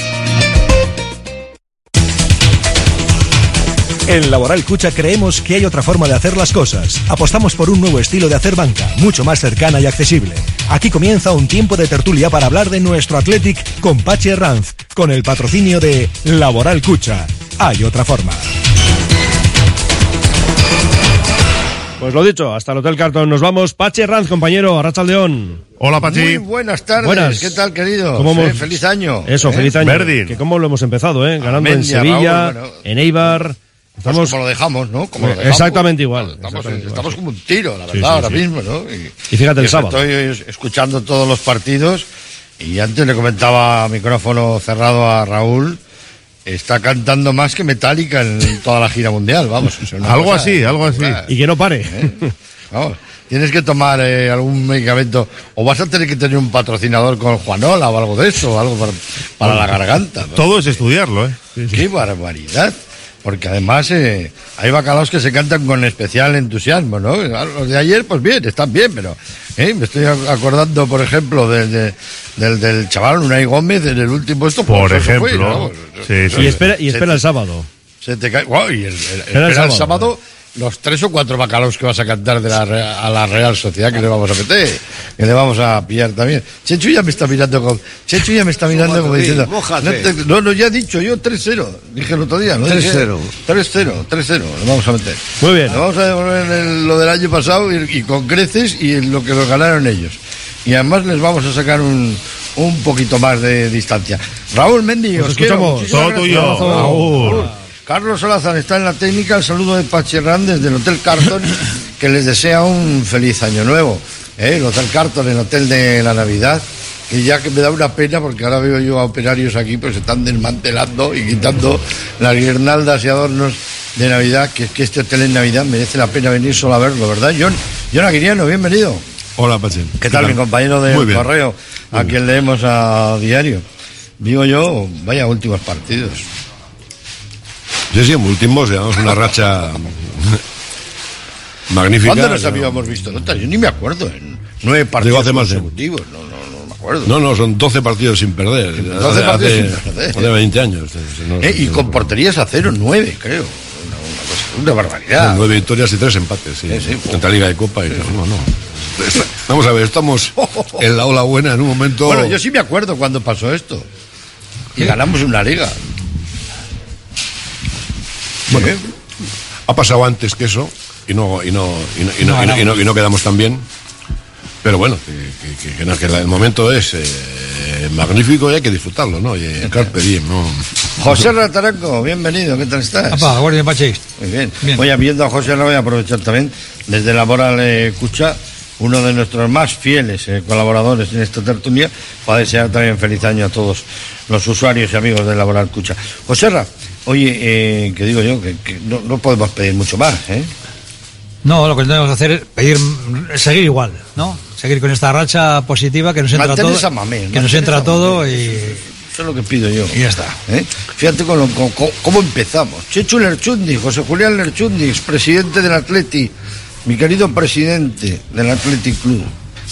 En Laboral Cucha creemos que hay otra forma de hacer las cosas. Apostamos por un nuevo estilo de hacer banca, mucho más cercana y accesible. Aquí comienza un tiempo de tertulia para hablar de nuestro Athletic con Pache Ranz, con el patrocinio de Laboral Cucha. Hay otra forma. Pues lo dicho, hasta el Hotel Carton nos vamos. Pache Ranz, compañero, Arracha León. Hola, Muy buenas tardes. Buenas. ¿Qué tal, querido? ¿Cómo hemos- feliz año. Eso, ¿Eh? feliz año. Que cómo lo hemos empezado, ¿eh? Ganando en Sevilla, Raúl, bueno. en Eibar. Pues Estamos como lo dejamos, ¿no? Como lo dejamos. exactamente igual. Estamos, exactamente estamos como un tiro, la verdad, Sí, sí, ahora sí. mismo, ¿no? Y fíjate el sábado. Estoy escuchando todos los partidos y antes le comentaba a micrófono cerrado a Raúl. Está cantando más que Metallica en toda la gira mundial, vamos. Algo así, algo así. Y que no pare. Vamos, tienes que tomar eh, algún medicamento o vas a tener que tener un patrocinador con Juanola o algo de eso, algo para, para la garganta. ¿no? Todo es estudiarlo, ¿eh? ¡Qué barbaridad! Porque además eh, hay bacalaos que se cantan con especial entusiasmo, ¿no? Los de ayer, pues bien, están bien, pero eh, me estoy ac- acordando, por ejemplo, del, de- del, del chaval Unai Gómez en el último esto. Por pues eso fue, ejemplo. ¿no? Sí, sí. Y espera, y espera el sábado. Se te cae. guau, y el, el- Espera espera el el sábado. Los tres o cuatro bacalaos que vas a cantar de la, Re- a la Real Sociedad que le vamos a meter, que le vamos a pillar también. Chechu ya me está mirando como, Chechu ya me está mirando como diciendo, no, te- no, no, ya he dicho yo 3-0, dije el otro día, ¿no? 3-0. 3-0, 3-0, le vamos a meter. Muy bien. Le vamos a devolver lo del año pasado y, y con creces y en lo que nos ganaron ellos. Y además les vamos a sacar un, un poquito más de distancia. Raúl Mendy, Nos os escuchamos. Todo tuyo, gracias. Raúl. Carlos Solazar está en la técnica. El saludo de Pacherrán desde el Hotel Carton, que les desea un feliz año nuevo. ¿eh? El Hotel Carton, el Hotel de la Navidad. que ya que me da una pena porque ahora veo yo a operarios aquí pues se están desmantelando y quitando las guirnaldas y adornos de Navidad, que es que este hotel en Navidad merece la pena venir solo a verlo, ¿verdad? John, John Aguiriano, bienvenido. Hola, Pache. ¿Qué tal, mi compañero de correo, a quien leemos a diario? Digo yo, vaya últimos partidos. Sí, sí, en últimos llevamos una racha magnífica. ¿Cuándo nos No, habíamos visto notas? Yo ni me acuerdo. En nueve partidos hace más de- consecutivos. No, no, no me acuerdo. No, no, son 12 partidos sin perder. 12 partidos hace, sin perder. hace 20 años. No, Eh, y con porterías a cero, nueve, creo. Una, una cosa- una barbaridad. Nueve victorias y tres empates, sí. Entre Liga y Copa. Y, no, no. Está- Vamos a ver, estamos en la ola buena en un momento. Bueno, yo sí me acuerdo cuando pasó esto. Y ganamos una liga. Bueno, ha pasado antes que eso y no, y no, y no, y no, y no- y no- y no quedamos tan bien. Pero bueno, que, que- que el momento es eh, magnífico y hay que disfrutarlo, ¿no? Y, eh, carpe diem, ¿no? José Rataranco, bienvenido, ¿qué tal estás? Apa, guardia Pache. Muy bien. Voy viendo a José, lo voy a aprovechar también desde Laboral eh, Cucha, uno de nuestros más fieles eh, colaboradores en esta tertulia, para desear también feliz año a todos los usuarios y amigos de Laboral Cucha. José Ra, oye, eh, que digo yo, que, que no, no podemos pedir mucho más, ¿eh? No, lo que tenemos que hacer es pedir, seguir igual, ¿no? Seguir con esta racha positiva que nos entra Mantener todo. mamé, que nos entra todo y. Eso es lo que pido yo. Y ya está. ¿eh? Fíjate con lo- con- con- cómo empezamos. Chechu Lerchundi, José Julián Lerchundi, presidente del Atleti, mi querido presidente del Athletic Club.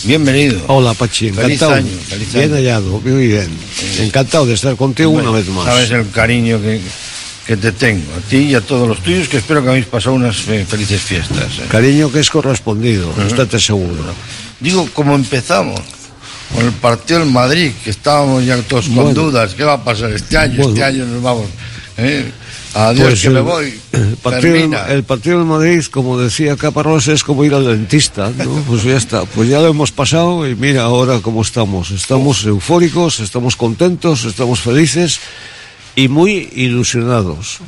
Bienvenido. Hola, Pachi, Feliz encantado. año, feliz bien año. hallado, muy bien. Encantado de estar contigo Bueno, una vez más. Sabes el cariño que, que te tengo, a ti y a todos los tuyos, que espero que habéis pasado unas eh, felices fiestas. ¿eh? Cariño que es correspondido, Ujú. estate seguro. Digo, ¿cómo empezamos? Con el partido del Madrid, que estábamos ya todos con Bueno. dudas. ¿Qué va a pasar este año? Bueno. Este año nos vamos. ¿eh? Adiós, Pues que el- me voy. El partido, Termina. el partido del Madrid, como decía Caparrós, es como ir al dentista, ¿no? Pues ya está, pues ya lo hemos pasado y mira ahora cómo estamos. Estamos eufóricos, estamos contentos, estamos felices y muy ilusionados.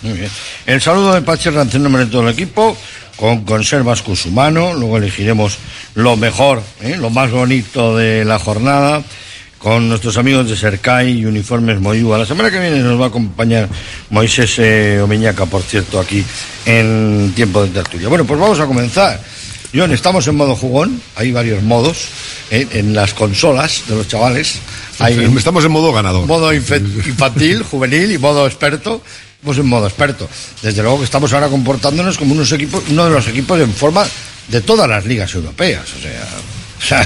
Muy bien. El saludo de Pachi Rance en nombre de todo el equipo, con conservas Cusumano, luego elegiremos lo mejor, ¿eh? lo más bonito de la jornada, con nuestros amigos de Sercai y Uniformes Moyúa. La semana que viene nos va a acompañar Moisés eh, Omeñaca, por cierto, aquí en tiempo de tertulia. Bueno, pues vamos a comenzar. John, estamos en modo jugón, hay varios modos ¿eh? en las consolas de los chavales. Hay Estamos en modo ganador. modo infantil, juvenil y modo experto. Pues en modo experto. Desde luego que estamos ahora comportándonos como unos equipos, uno de los equipos en forma de todas las ligas europeas. O sea,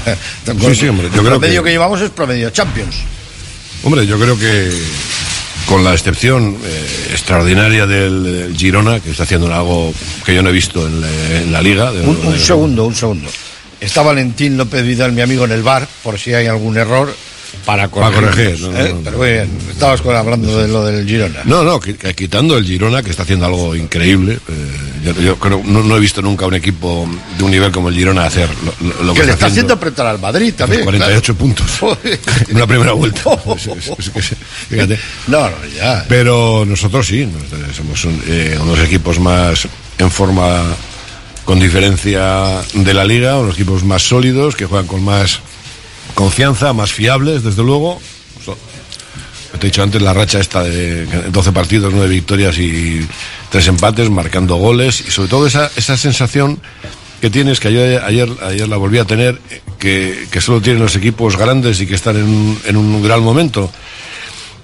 o sea, Sí, sí, hombre, yo el creo promedio que- que... llevamos es promedio Champions. Hombre, yo creo que con la excepción eh, extraordinaria del, del Girona, que está haciendo algo que yo no he visto en la, en la liga. de- Un, un de- segundo, un segundo. Está Valentín López Vidal, mi amigo, en el bar, por si hay algún error, para corregir. corregir, no, no, no. Pero muy bien, estabas hablando de lo del Girona. No, no, que- que quitando el Girona, que está haciendo algo increíble. eh, yo, yo creo, no, no he visto nunca un equipo de un nivel como el Girona hacer lo, lo- lo que le está haciendo apretar al Madrid también. 48 puntos en una primera vuelta. Fíjate. No, no, ya. Pero nosotros sí, nos- somos un- eh, unos equipos más en forma con diferencia de la liga, unos equipos más sólidos, que juegan con más confianza, más fiables, desde luego. Te he dicho antes la racha esta de 12 partidos, 9 victorias y 3 empates, marcando goles y sobre todo esa, esa sensación que tienes, que ayer, ayer, ayer la volví a tener, que, que solo tienen los equipos grandes y que están en en un gran momento.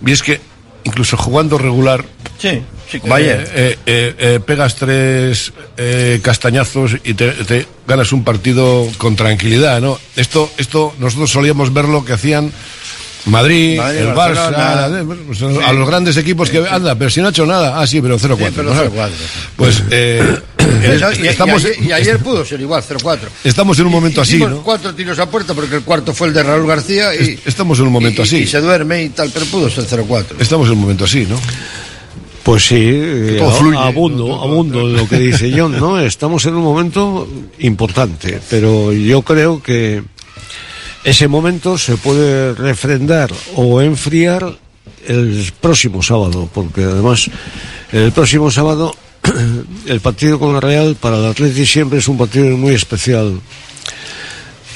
Y es que incluso jugando regular, Sí, sí, como ayer. eh, eh, eh, pegas tres eh, castañazos y te, te ganas un partido con tranquilidad, ¿no? Esto, esto nosotros solíamos ver lo que hacían Madrid, Madrid, el. Barça, eh, pues, a los grandes equipos que anda, pero si no ha hecho nada, ah sí, pero 0-4. Sí, pero ¿no? 0-4. Pues eh, Eso, y, y estamos, ayer, y ayer pudo ser igual, 0-4. estamos en un momento así, ¿no? cuatro tiros a puerta porque el cuarto fue el de Raúl García y, Es- Estamos en un momento y- así. y se duerme y tal, pero pudo ser 0-4. Estamos en un momento así, ¿no? Pues sí, eh, abundo, abundo lo que dice John, ¿no? Estamos en un momento importante, pero yo creo que ese momento se puede refrendar o enfriar el próximo sábado, porque además el próximo sábado el partido con el Real para el Atleti siempre es un partido muy especial.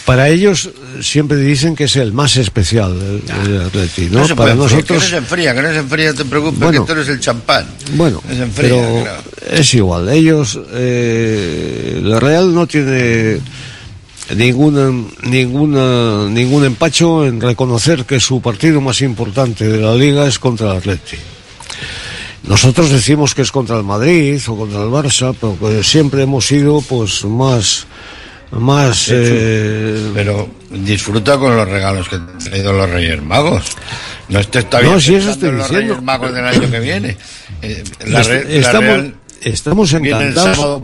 Para ellos eh, siempre dicen que es el más especial, el, el Atleti, ¿no? No se Para enfriar, que no nosotros, se enfría, que no se enfría, te preocupes, Bueno. que tú eres el champán. bueno, se enfría, pero claro. es igual. Ellos, eh, la Real no tiene ninguna, ninguna, ningún empacho en reconocer que su partido más importante de la Liga es contra el Atleti. Nosotros decimos que es contra el Madrid o contra el Barça, pero que siempre hemos sido pues más, más, eh, Pero disfruta con los regalos que te han traído los Reyes Magos. No estés todavía No, si eso estoy en los diciendo. Reyes Magos del año que viene. Eh, la la estamos- Real encantados. sábado,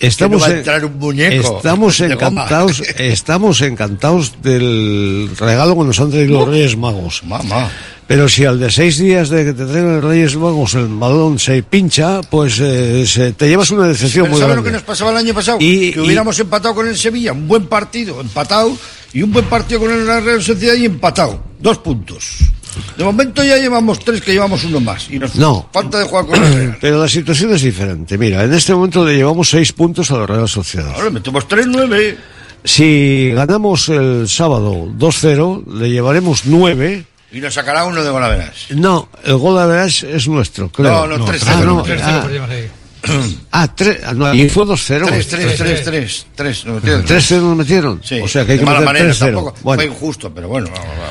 Estamos, que no va a en- entrar un muñeco. estamos encantados, estamos encantados del regalo que nos han traído los Reyes Magos. Mamá. Pero si al de seis días de que te traigan Reyes Magos el balón se pincha, pues eh, se- te llevas una decepción muy ¿sabes grande. lo que nos pasaba el año pasado? Y- que y- hubiéramos empatado con el Sevilla, un buen partido, empatado, y un buen partido con el Real Sociedad y empatado. Dos puntos. De momento ya llevamos tres, que llevamos uno más. Y nos No. falta de jugar con el Real. Pero la situación es diferente. Mira, en este momento le llevamos seis puntos a la Real Sociedad. Ahora metemos tres, nueve. Si ganamos el sábado 2-0, le llevaremos nueve. Y nos sacará uno de Golaveras. No, el gol de Verás es nuestro, creo. No, no, 3-0. Ah, no, 3-0 ah, perdimos ah, tres, ah, no, y fue 2-0. 3, 3, 3, 3, 3. 3-0 nos metieron. Sí, O sea que hay que meter manera 3-0. tampoco. Bueno, Fue injusto, pero bueno,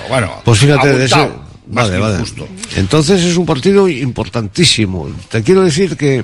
bueno. pues fíjate, de más Vale, vale. injusto. Entonces es un partido importantísimo. Te quiero decir que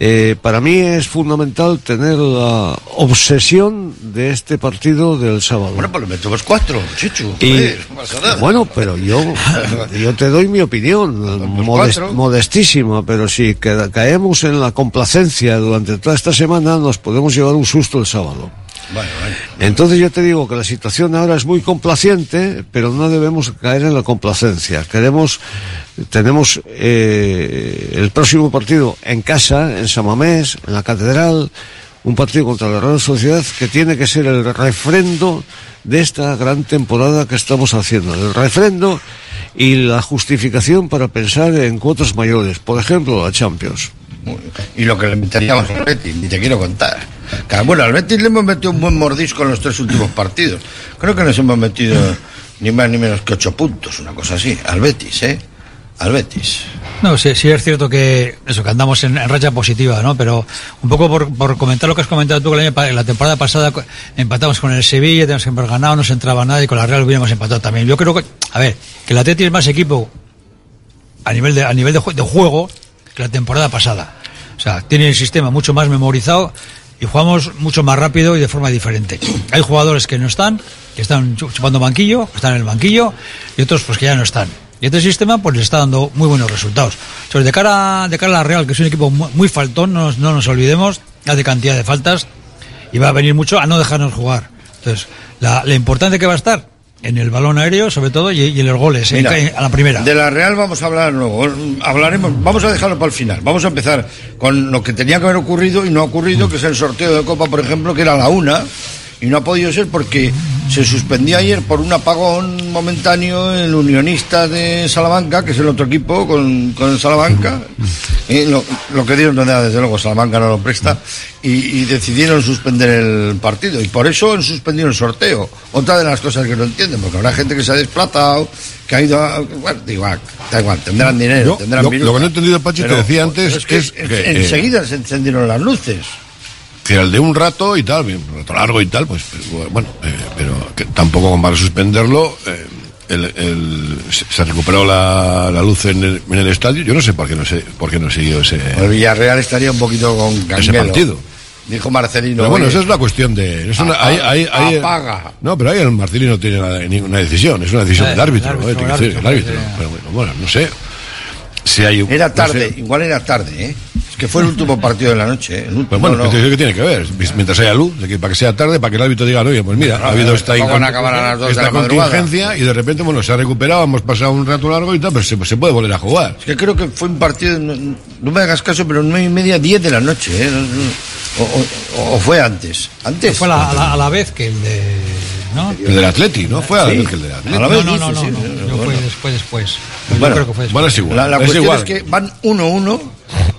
eh, para mí es fundamental tener la obsesión de este partido del sábado. Bueno, pues le metemos cuatro, Chichu. Y- joder, bueno, pero yo, yo te doy mi opinión, modest- modestísima, pero si caemos en la complacencia durante toda esta semana, nos podemos llevar un susto el sábado. Bueno, bueno. Entonces yo te digo que la situación ahora es muy complaciente, pero no debemos caer en la complacencia. Queremos, tenemos eh, el próximo partido en casa, en Samamés, en la Catedral, un partido contra la Real Sociedad que tiene que ser el refrendo de esta gran temporada que estamos haciendo. El refrendo y la justificación para pensar en cuotas mayores, por ejemplo, la Champions. Y lo que le meteríamos al Betis, ni te quiero contar. Bueno, al Betis le hemos metido un buen mordisco en los tres últimos partidos. Creo que nos hemos metido ni más ni menos que ocho puntos, una cosa así. Al Betis, ¿eh? Al Betis. No, sí, sí es cierto que eso, que andamos en, racha positiva, ¿no? Pero un poco por, comentar lo que has comentado tú, que pa- la temporada pasada empatamos con el Sevilla, tenemos que haber ganado, no se entraba nada y con la Real hubiéramos empatado también. Yo creo que, a ver, que el Atleti es más equipo a nivel de, a nivel de, de juego que la temporada pasada. O sea, tiene el sistema mucho más memorizado y jugamos mucho más rápido y de forma diferente. Hay jugadores que no están, que están chu- chupando banquillo, están en el banquillo, y otros pues que ya no están. Y este sistema pues le está dando muy buenos resultados. Sobre de cara, de cara a la Real, que es un equipo mu- muy faltón, no nos, no nos olvidemos, hace cantidad de faltas y va a venir mucho a no dejarnos jugar. Entonces, la, la importante que va a estar en el balón aéreo, sobre todo, y, y en los goles, Mira, a la primera. De la Real vamos a hablar luego. Hablaremos, vamos a dejarlo para el final. Vamos a empezar con lo que tenía que haber ocurrido y no ha ocurrido, que es el sorteo de Copa, por ejemplo, que era a la una. Y no ha podido ser porque se suspendió ayer por un apagón momentáneo el Unionista de Salamanca, que es el otro equipo con, con el Salamanca. Y lo, lo que Dios no da, desde luego, Salamanca no lo presta. Y, y decidieron suspender el partido. Y por eso han suspendido el sorteo. Otra de las cosas que no entienden, porque habrá gente que se ha desplazado, que ha ido a. Bueno, da igual, da igual, tendrán dinero, tendrán lo- lo que no he entendido, Pachi, te decía antes, es que, es que, eh, enseguida se encendieron las luces. Que el de un rato y tal, bien, un rato largo y tal, pues, pues, bueno, eh, pero que tampoco para suspenderlo. eh, el, el- se recuperó la, la luz en el, en el estadio. Yo no sé por qué no sé por qué no siguió ese, El Villarreal estaría un poquito con ese canguelo. partido. Dijo Marcelino. Pero bueno, oye, esa es la cuestión de. es una- hay- hay- hay- apaga. No, pero ahí el Marcelino no tiene nada- ninguna decisión, es una decisión Eh, del árbitro. el ¿no? árbitro, el que ser el árbitro, árbitro. Pero bueno, bueno, no sé. Si hay un- Era no tarde, sé. igual era tarde, ¿eh? Es que fue el último partido de la noche, ¿eh? El último, Pero bueno, no, no. ¿qué, tiene que ver? Mientras haya luz, para que sea tarde, para que el árbitro diga, oye, pues mira, ha habido esta, tampoco van a incon- acabar a las dos de esta contingencia y de repente, bueno, se ha recuperado, hemos pasado un rato largo y tal, pero se, se puede volver a jugar. Es que creo que fue un partido, no, no me hagas caso, pero nueve y media, diez de la noche, ¿eh? No, no. O, o- o fue antes. Antes. Fue a la, a la- a la vez que el de. ¿no? El del Atleti, ¿no? Fue a la Sí. vez que el del Atleti. A la vez no, no, no, no, bueno. fue después, después. Yo Bueno, creo que fue después. bueno, es igual. La, la es cuestión igual. es que van 1-1,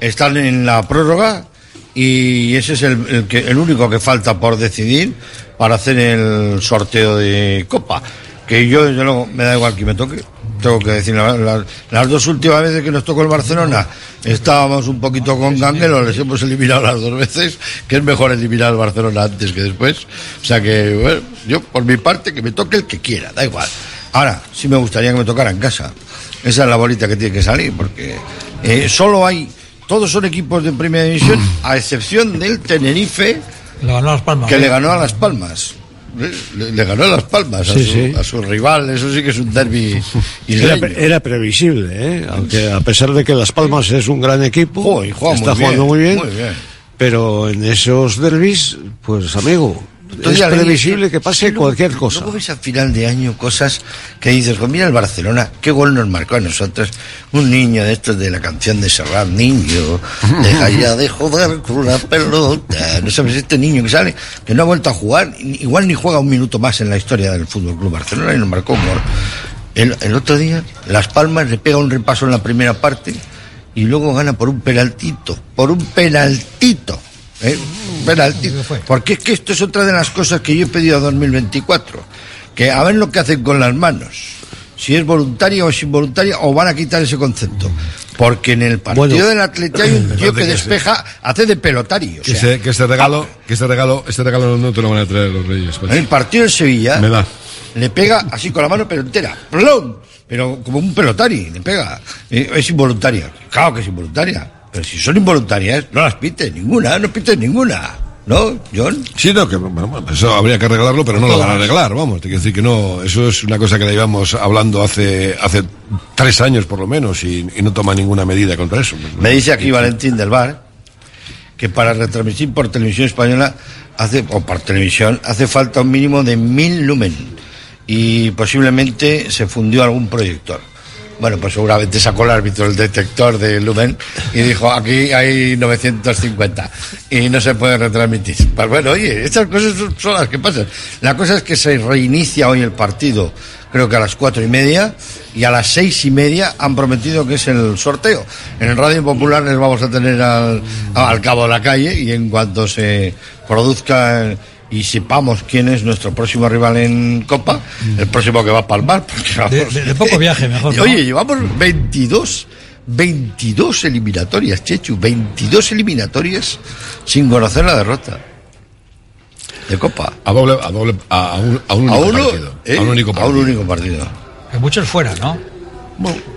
están en la prórroga y ese es el, el que, el único que falta por decidir para hacer el sorteo de Copa. Que yo, desde luego, me da igual que me toque. Tengo que decir, la- la- las dos últimas veces que nos tocó el Barcelona estábamos un poquito con Ganguelo, les hemos eliminado las dos veces, que es mejor eliminar al Barcelona antes que después. O sea que, bueno, yo por mi parte, que me toque el que quiera, da igual. Ahora, sí me gustaría que me tocara en casa. Esa es la bolita que tiene que salir, porque eh, solo hay, todos son equipos de primera división, a excepción del Tenerife, Le ganó a Las Palmas. que le ganó a Las Palmas. Le, le ganó a Las Palmas, a, Sí, su, sí. a su rival, eso sí que es un derby Era, previsible, ¿eh? aunque a pesar de que Las Palmas es un gran equipo, Joder, juega está muy bien, jugando muy bien, muy bien. pero en esos derbis, pues amigo, es previsible que pase cualquier cosa. Luego ves a final de año cosas que dices, pues mira el Barcelona, qué gol nos marcó a nosotros. Un niño de estos de la canción de Serrat, niño, deja ya de joder con la pelota. No sabes, este niño que sale, que no ha vuelto a jugar, igual ni juega un minuto más en la historia del Fútbol Club Barcelona y nos marcó un gol. El, el otro día, Las Palmas le pega un repaso en la primera parte y luego gana por un penaltito, por un penaltito. ¿Eh? Porque es que esto es otra de las cosas que yo he pedido a 2024. Que a ver lo que hacen con las manos. Si es voluntaria o es involuntaria o van a quitar ese concepto. Porque en el partido Bueno. del Atleti hay un tío que que sí. despeja, hace de pelotari. O Que, sea, este, que este regalo, que este regalo, este regalo no te lo van a traer los Reyes. en el partido de Sevilla Me da. le pega así con la mano pero entera. ¡Plum! Pero como un pelotari, le pega. Eh, Es involuntaria. Claro que es involuntaria. Pero si son involuntarias, no las pite ninguna, no pite ninguna. ¿No, John? Sí, no, que bueno, bueno, eso habría que arreglarlo, pero no lo van a arreglar, vamos. Te quiero decir que no, eso es una cosa que la íbamos hablando hace, hace tres años por lo menos y, y no toma ninguna medida contra eso. Me dice aquí Valentín del Bar que para retransmitir por televisión española hace, o por televisión hace falta un mínimo de mil lumen y posiblemente se fundió algún proyector. Bueno, pues seguramente sacó el árbitro el detector de lumen y dijo, aquí hay 950 y no se puede retransmitir. Pues bueno, oye, estas cosas son- las que pasan. La cosa es que se reinicia hoy el partido, creo que a las cuatro y media, y a las seis y media han prometido que es el sorteo. En el Radio Popular les vamos a tener al, al cabo de la calle y en cuanto se produzca y sepamos quién es nuestro próximo rival en Copa, el próximo que va a palmar, porque De, vamos, de- de poco viaje, mejor. ¿no? Oye, llevamos 22, 22 eliminatorias, Chechu, 22 eliminatorias sin conocer la derrota. De Copa. A doble, a doble, a, a un, a un A único uno, partido. ¿eh? A un único A un partido. único partido. Que muchos fuera, ¿no?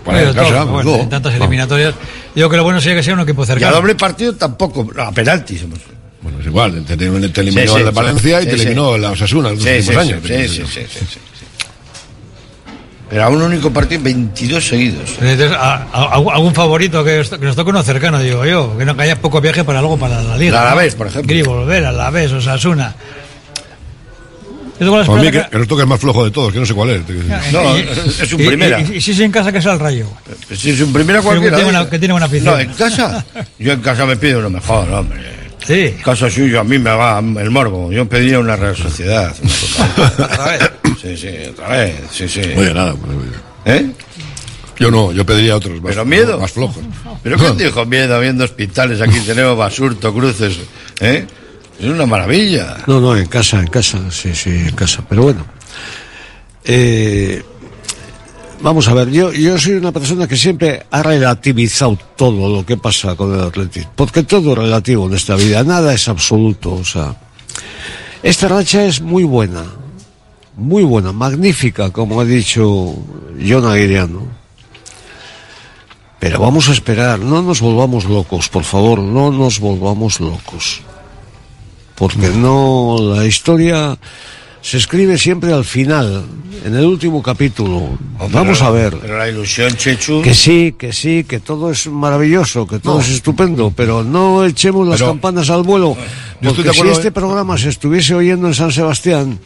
para bueno, no. en tantas No. eliminatorias. Digo que lo bueno sería que sea un equipo Y a cercano. doble partido tampoco, a penaltis hemos. Bueno, es igual, te, te eliminó Sí, sí, el de Valencia y sí, te sí. eliminó la Osasuna en los Sí, últimos sí, años. sí, sí, sí. Pero a un único partido, 22 seguidos. Entonces, a- a- algún favorito que, que nos toque uno cercano, digo yo, que no que haya poco viaje para luego para la liga. ¿no? Alavés, por ejemplo. Gribol, volver, Alavés, Osasuna. La Para mí esperanza que, que nos toque el más flojo de todos, que no sé cuál es. te. No, y- es un y- primera. Y, y si es en casa, que sea el rayo. Si es un primera Que cualquiera. tiene ¿eh? una- que tiene buena afición. No, en casa. Yo en casa me pido uno mejor, hombre. Sí. En casa suyo a mí me va el morbo. Yo pediría una Real Sociedad. ¿Otra vez? Sí, sí, otra vez. Sí, sí. Oye, nada. pues, ¿Eh? Yo no, yo pediría otros más, ¿Pero miedo? más flojos. ¿Pero quién dijo miedo viendo hospitales? Aquí tenemos basurto, cruces. ¿Eh? Es una maravilla. No, no, en casa, en casa, sí, sí, en casa. Pero bueno, eh, vamos a ver, yo, yo soy una persona que siempre ha relativizado todo lo que pasa con el atletismo, porque todo es relativo en esta vida, nada es absoluto, o sea, esta racha es muy buena, muy buena, magnífica, como ha dicho John Aguiriano. Pero vamos a esperar, no nos volvamos locos, por favor, no nos volvamos locos porque no la historia se escribe siempre al final, en el último capítulo. Vamos Pero- a ver. Pero la ilusión, Chechu. Que sí, que sí, que todo es maravilloso, que todo No. es estupendo, pero no echemos las Pero- campanas al vuelo. Porque si este en- programa se estuviese oyendo en San Sebastián,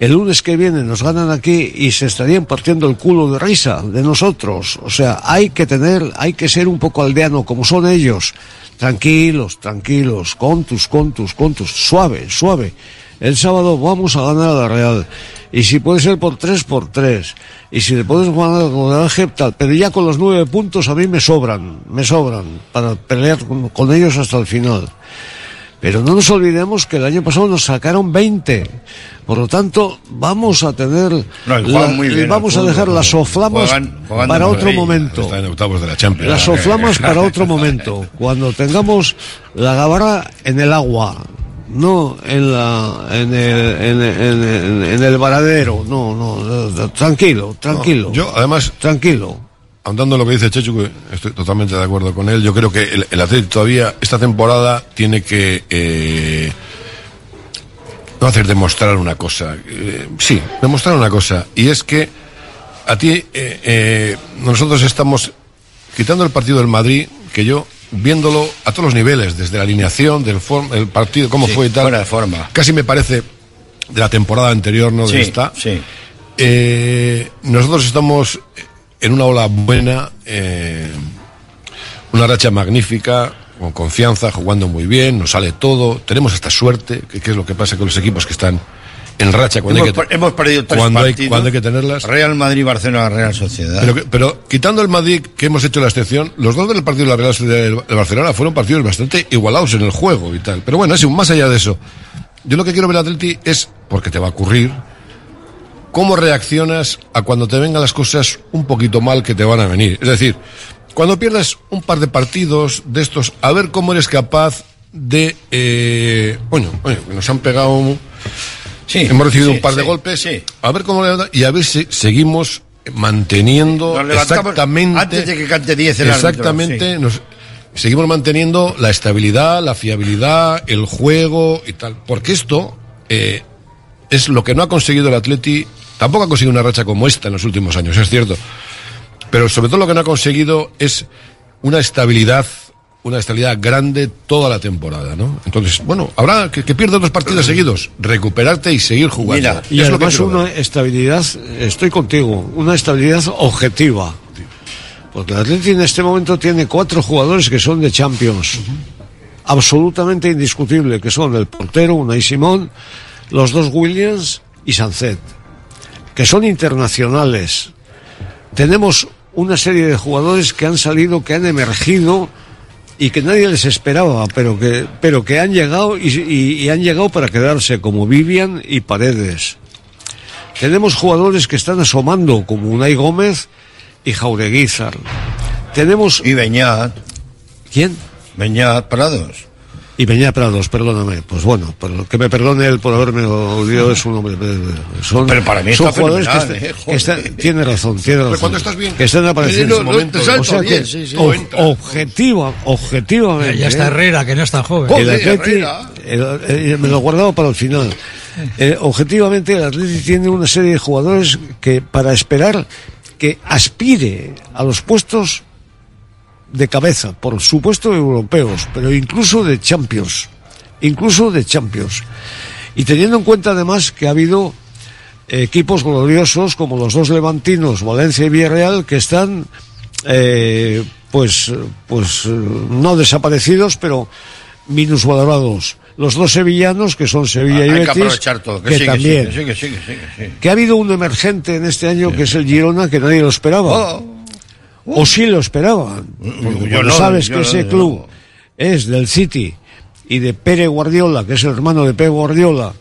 el lunes que viene nos ganan aquí y se estarían partiendo el culo de risa de nosotros. O sea, hay que tener, hay que ser un poco aldeano como son ellos. Tranquilos, tranquilos, contus, contus, contus, suave, suave. El sábado vamos a ganar a la Real. Y si puede ser por tres, por tres. Y si le puedes ganar con el Ángel, tal. Pero ya con los nueve puntos a mí me sobran, me sobran para pelear con, con ellos hasta el final. Pero no nos olvidemos que el año pasado nos sacaron 20. Por lo tanto, vamos a tener, No, la- muy bien vamos a dejar las soflamas Juegan- juegan de para otro momento. Está en octavos de la Champions. Las soflamas para otro momento, cuando tengamos la gabarra en el agua, no en la en el, en, en- en- en el varadero, no, no, tranquilo, tranquilo. No, yo, además, tranquilo. Ahondando en lo que dice Chechu, que estoy totalmente de acuerdo con él. Yo creo que el, el Atlético todavía, esta temporada, tiene que eh, no hacer demostrar una cosa. eh, sí, demostrar una cosa. Y es que a ti, eh, eh, nosotros estamos quitando el partido del Madrid, que yo, viéndolo a todos los niveles, desde la alineación, del form- el partido, cómo Sí, fue y tal. fuera de forma. Casi me parece de la temporada anterior, no de Sí, esta. sí. Eh, nosotros estamos en una ola buena, eh, una racha magnífica, con confianza, jugando muy bien, nos sale todo, tenemos esta suerte, que, que es lo que pasa con los equipos que están en racha cuando hemos, hay que hemos perdido tres cuando hay, partidos. cuando hay que tenerlas. Real Madrid, Barcelona, Real Sociedad. Pero, quitando el Madrid, que hemos hecho la excepción, los dos del partido de la Real Sociedad el Barcelona fueron partidos bastante igualados en el juego y tal. Pero bueno, es más allá de eso. Yo lo que quiero ver a Atleti es, porque te va a ocurrir, cómo reaccionas a cuando te vengan las cosas un poquito mal que te van a venir. Es decir, cuando pierdas un par de partidos de estos, a ver cómo eres capaz de... Eh, coño, coño, que nos han pegado... un- hemos recibido sí, un par de sí, golpes. A ver cómo le y a ver si seguimos manteniendo exactamente antes de que cante 10 el árbitro, exactamente sí. nos seguimos manteniendo la estabilidad, la fiabilidad, el juego y tal, porque esto eh, es lo que no ha conseguido el Atleti, tampoco ha conseguido una racha como esta en los últimos años, es cierto, pero sobre todo lo que no ha conseguido es una estabilidad, una estabilidad grande toda la temporada, ¿no? Entonces, bueno, habrá que, que pierdas dos partidos seguidos, recuperarte y seguir jugando. Mira, y Es lo que además quiero ver. una estabilidad, estoy contigo, una estabilidad objetiva. Porque el Atleti en este momento tiene cuatro jugadores que son de Champions. Absolutamente indiscutible, que son el portero, Unai Simón, los dos Williams y Sancet. Que son internacionales. Tenemos una serie de jugadores que han salido, que han emergido y que nadie les esperaba, pero que, pero que han llegado y, y- y han llegado para quedarse, como Vivian y Paredes. Tenemos jugadores que están asomando, como Unai Gómez y Jaureguizar. Tenemos... Y Beñat. ¿Quién? Beñat Prados. Y Beñat Prados, perdóname. Pues bueno, pero que me perdone él por haberme odiado, es un hombre. eh, Son, Pero para mí son está jugadores que, está- eh, que están- tiene razón, tiene razón. Pero cuando estás bien. Que están apareciendo. Sí, no, no, te salto o sea que, bien, sí, sí. o- objetiva, objetivamente. Ya está ¿eh? Herrera, que no es tan joven. El Atleti, el- el- me lo guardaba para el final. Eh, objetivamente, el Atleti tiene una serie de jugadores que, para esperar que aspire a los puestos de cabeza, por supuesto europeos, pero incluso de Champions, incluso de Champions. Y teniendo en cuenta además que ha habido equipos gloriosos como los dos levantinos, Valencia y Villarreal, que están eh, pues, pues eh, no desaparecidos, pero minusvalorados. Los dos sevillanos, que son Sevilla y que Betis, aprovechar todo. Que, que que sí, también. que que que que sí. Que ha habido un emergente en este año que es el Girona, que nadie lo esperaba. Oh. O sí lo esperaban. Porque yo no, sabes yo que ese club es del City y de Pere Guardiola, que es el hermano de Pep Guardiola,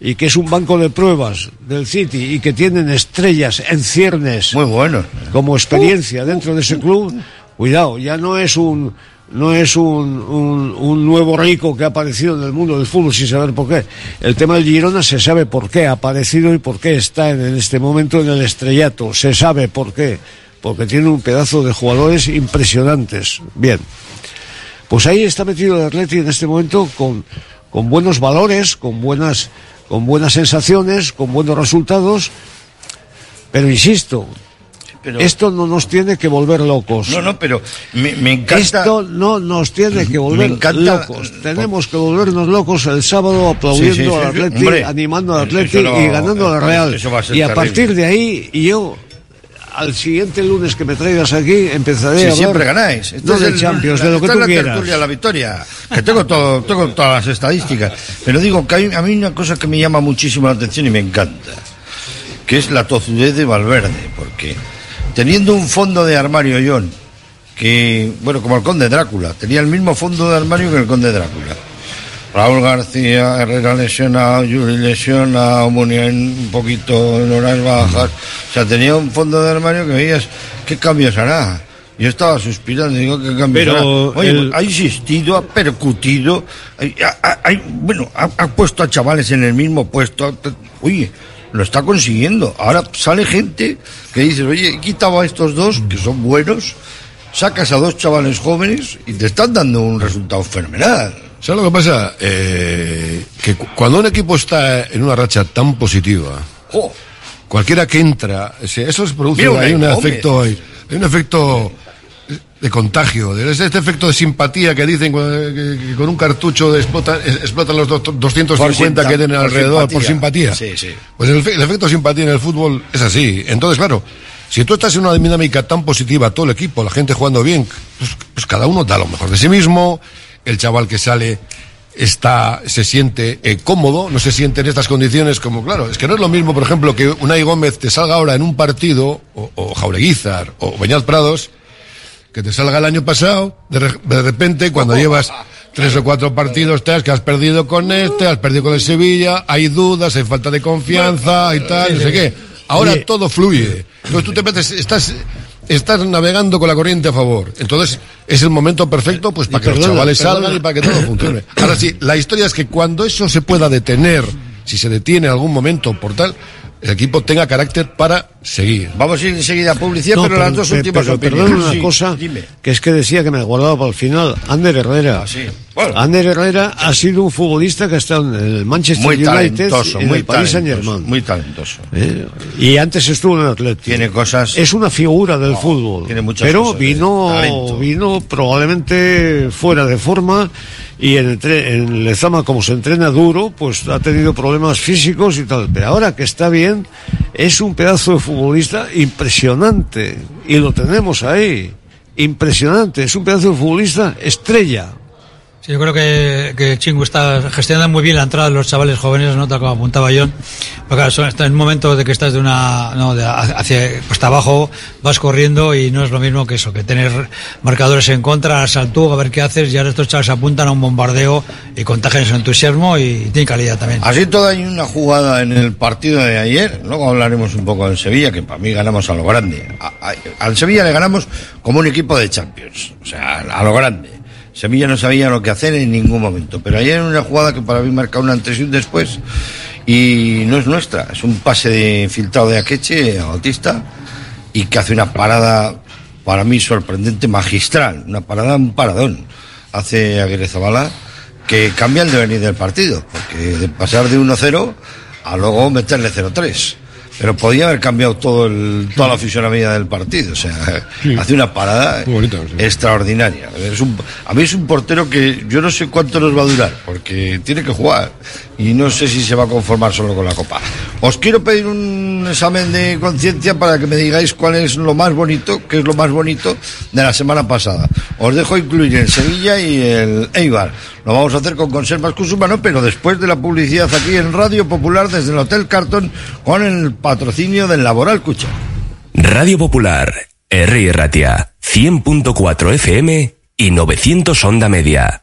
y que es un banco de pruebas del City y que tienen estrellas en ciernes Muy bueno. como experiencia dentro de ese club, cuidado, ya no es un no es un, un, un nuevo rico que ha aparecido en el mundo del fútbol sin saber por qué. El tema del Girona se sabe por qué ha aparecido y por qué está en, en este momento en el estrellato. Se sabe por qué. Porque tiene un pedazo de jugadores impresionantes. Bien. Pues ahí está metido el Atleti en este momento con, con buenos valores, con buenas, con buenas sensaciones, con buenos resultados. Pero insisto, Pero- esto no nos tiene que volver locos. No, no, pero me, me encanta. Esto no nos tiene que volver encanta- locos. Tenemos que volvernos locos el sábado aplaudiendo Sí, sí, sí, al. Atleti, Hombre, animando al Atleti no- y ganando a la Real. y a terrible. partir de ahí yo al siguiente lunes que me traigas aquí empezaré Sí, a hablar siempre ganáis. Esto no es de el- Champions, la- de lo que tú la quieras. tertulia, la victoria. Que tengo todo, tengo todas las estadísticas. Pero digo que hay, a mí una cosa que me llama muchísimo la atención y me encanta, que es la tozudez de Valverde, porque teniendo un fondo de armario John, que, bueno, como el conde Drácula, tenía el mismo fondo de armario que el conde Drácula. Raúl García, Herrera lesionado, Yuri lesionado, Muniain un poquito en horas bajas. O sea, tenía un fondo de armario que veías, ¿qué cambios hará? Yo estaba suspirando, digo, ¿qué cambios Pero hará? Oye, el- ha insistido, ha percutido, ha, ha- ha- bueno, ha, puesto a chavales en el mismo puesto. Oye, lo está consiguiendo. Ahora sale gente que dice, oye, he quitado a estos dos, que son buenos, sacas a dos chavales jóvenes y te están dando un resultado fenomenal. ¿Sabes lo que pasa? Eh, que cu- cuando un equipo está en una racha tan positiva, cualquiera que entra, eso se produce, hay un efecto, hay, hay un efecto de contagio, de este este efecto de simpatía que dicen cu- que, que con un cartucho explotan, es- explotan los do- 250 Por que tienen por alrededor por simpatía. Sí, sí. Pues el, el efecto simpatía en el fútbol es así. Entonces, claro, si tú estás en una dinámica tan positiva, todo el equipo, la gente jugando bien, pues, pues cada uno da lo mejor de sí mismo, el chaval que sale está, se siente eh, cómodo, no se siente en estas condiciones como, claro, es que no es lo mismo, por ejemplo, que Unai Gómez te salga ahora en un partido, o, o Jaureguizar, o Beñat Prados, que te salga el año pasado, de, re- de repente, cuando llevas tres o cuatro partidos, te has, que has perdido con este, has perdido con el Sevilla, hay dudas, hay falta de confianza y tal, no sé qué. Ahora todo fluye. Entonces tú te metes, estás, estás navegando con la corriente a favor. Entonces es el momento perfecto pues para que los chavales perdona. salgan y para que todo funcione. Ahora sí, la historia es que cuando eso se pueda detener, si se detiene en algún momento por tal, el equipo tenga carácter para seguir. Vamos a ir enseguida a publicidad, No, pero, las dos últimas pero opiniones. perdona una Sí, cosa, dime. que es que decía que me guardaba para el final. Ander Herrera. Bueno. Ander Herrera ha sido un futbolista que ha estado en el Manchester Muy United talentoso, y en muy el Paris Saint talentoso, Germain. muy talentoso. Y antes estuvo en el Atlético. Tiene cosas. Es una figura del fútbol. tiene muchas pero cosas vino, vino probablemente fuera de forma y en el, en Lezama, como se entrena duro, pues ha tenido problemas físicos y tal. Pero ahora que está bien, es un pedazo de futbolista impresionante. Y lo tenemos ahí. Impresionante. Es un pedazo de futbolista estrella. Sí, yo creo que, que Chingu está gestionando muy bien la entrada de los chavales jóvenes, ¿no? Tal como apuntaba John. Porque claro, son- está en un momento de que estás de una, no, de hacia, hasta abajo, vas corriendo y no es lo mismo que eso, que tener marcadores en contra, saltú, a ver qué haces, y ahora estos chavales apuntan a un bombardeo y contagian su entusiasmo y, tiene calidad también. Así todo hay una jugada en el partido de ayer, luego hablaremos un poco del Sevilla, que para mí ganamos a lo grande. A- a- al Sevilla le ganamos como un equipo de Champions, o sea, a lo grande. Sevilla no sabía lo que hacer en ningún momento, pero ayer en una jugada que para mí marca un antes y un después, y no es nuestra, es un pase de filtrado de Akeche a Bautista, y que hace una parada para mí sorprendente, magistral, una parada, un paradón, hace Aguirre Zabala, que cambia el devenir del partido, porque de pasar de 1-0 a luego meterle 0-3. Pero podía haber cambiado todo el, toda la fisonomía del partido. O sea, hace una parada extraordinaria. Es un- a mí es un portero que yo no sé cuánto nos va a durar, porque tiene que jugar. Y no sé si se va a conformar solo con la Copa. Os quiero pedir un examen de conciencia para que me digáis cuál es lo más bonito, qué es lo más bonito de la semana pasada. Os dejo incluir el Sevilla y el Eibar. Lo vamos a hacer con Conservas Cusumano, pero después de la publicidad aquí en Radio Popular desde el Hotel Carton con el patrocinio del Laboral Cucha. Radio Popular, R. Ratia, 100.4 FM y 900 Onda Media.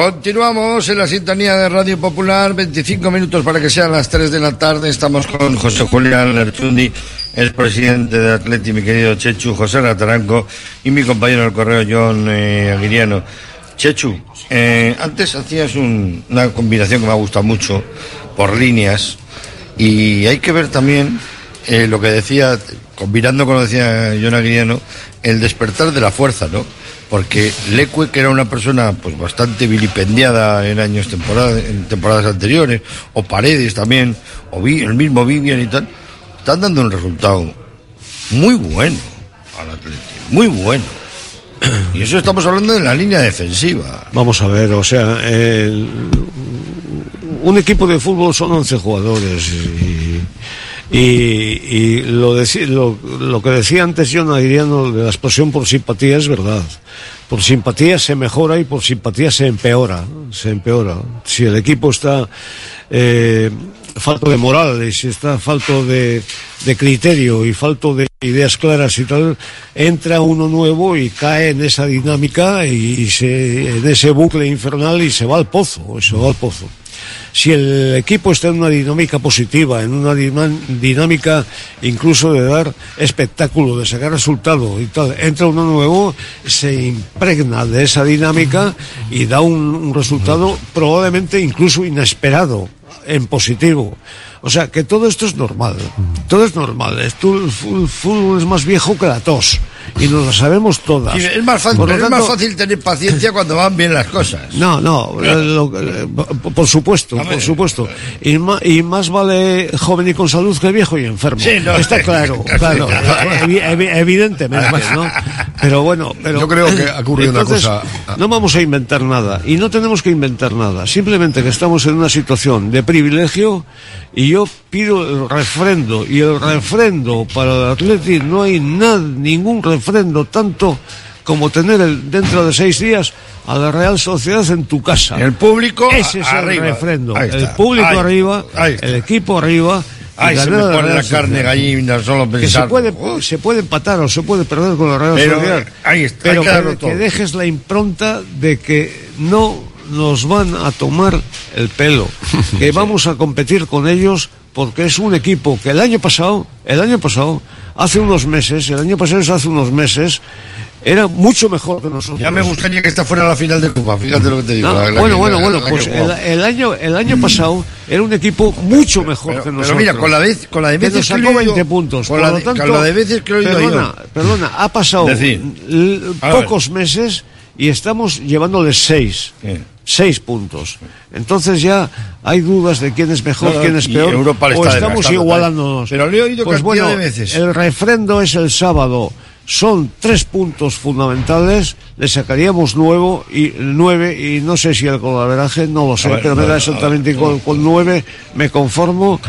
Continuamos en la sintonía de Radio Popular, 25 minutos para que sean las 3 de la tarde. Estamos con José Julián Lerchundi, el presidente de Atleti, mi querido Chechu, José Rataranco y mi compañero del correo, John eh, Aguiriano. Chechu, eh, antes hacías un- una combinación que me ha gustado mucho por líneas y hay que ver también eh, lo que decía, combinando con lo que decía John Aguiriano, el despertar de la fuerza, ¿no? Porque Leque, que era una persona pues bastante vilipendiada en años temporadas, en temporadas anteriores, o Paredes también, o el mismo Vivian y tal, están dando un resultado muy bueno al Atlético, muy bueno. Y eso estamos hablando de la línea defensiva. Vamos a ver, o sea, el- un equipo de fútbol son 11 jugadores y, y- y lo, deci- lo, lo que decía antes John Adriano de la explosión por simpatía es verdad. Por simpatía se mejora y por simpatía se empeora, se empeora. Si el equipo está eh, falto de moral y si está falto de, de criterio y falto de ideas claras y tal, entra uno nuevo y cae en esa dinámica y, y se, en ese bucle infernal y se va al pozo, se va al pozo. Si el equipo está en una dinámica positiva, en una dinámica incluso de dar espectáculo, de sacar resultado y tal, entra uno nuevo, se impregna de esa dinámica y da un, resultado probablemente incluso inesperado, en positivo. O sea, que todo esto es normal. Todo es normal. El fútbol es más viejo que la tos. Y nos lo sabemos todas. Sí, es más fácil, pero es más tanto- fácil tener paciencia cuando van bien las cosas. no, no, eh, lo- eh, por- supuesto, por supuesto. Y, ma- y más vale joven y con salud que viejo y enfermo. Sí, no, Está claro, claro, evi- evi- evidentemente, ¿no? Pero bueno, pero Yo creo que ha ocurrido una cosa- No vamos a inventar nada y no tenemos que inventar nada. Simplemente que estamos en una situación de privilegio y yo pido el refrendo y el refrendo para el Atleti no hay nada, ningún refrendo tanto como tener el, dentro de seis días a la Real Sociedad en tu casa. El público Ese es arriba. el refrendo. El público Ahí- arriba, ahí el equipo arriba. Ay, se me la pone la carne gallina solo Que se pensar. puede, se puede empatar o se puede perder con la Real Pero, Sociedad. ahí está, pero hay que darlo que, todo. que dejes la impronta de que no nos van a tomar el pelo, que vamos a competir con ellos porque es un equipo que el año pasado, el año pasado, hace unos meses, el año pasado es hace unos meses, era mucho mejor que nosotros. Ya me gustaría que esta fuera la final de Copa, fíjate lo que te digo. No, la- la- bueno, la- bueno, bueno, pues el, año el año pasado era un equipo mucho mejor Pero- que pero nosotros. mira, con la vez- con la de veces nos que lo sacó he oído- 20 puntos. con Por la lo de- con tanto, la de veces que lo perdona, yo. perdona, ha pasado Decir. pocos meses y estamos llevándole seis. Seis puntos. Entonces ya hay dudas de quién es mejor, No, quién es peor. Europa le o está estamos desgastando igualándonos. Pero le he oído pues bueno, de veces. el refrendo es el sábado. Son tres puntos fundamentales. Le sacaríamos nuevo y nueve y no sé si el golaveraje, no lo sé, ver, pero me da exactamente con, con nueve me conformo.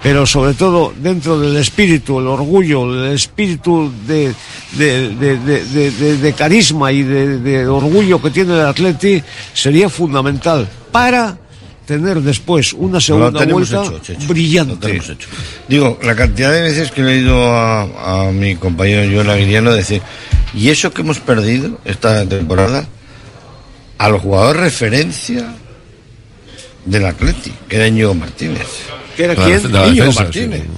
Pero sobre todo dentro del espíritu, el orgullo, el espíritu de, de, de, de- de- de- de carisma y de, de orgullo que tiene el Atleti sería fundamental para tener después una Lo segunda tenemos vuelta hecho, Checho. brillante. Lo tenemos hecho. Digo, la cantidad de veces que le he oído a, a mi compañero Joan Aguiriano decir, y eso que hemos perdido esta temporada, al jugador referencia del Atleti, que era Íñigo Martínez. ¿Que era La quién? Íñigo defensa, Martínez. sí.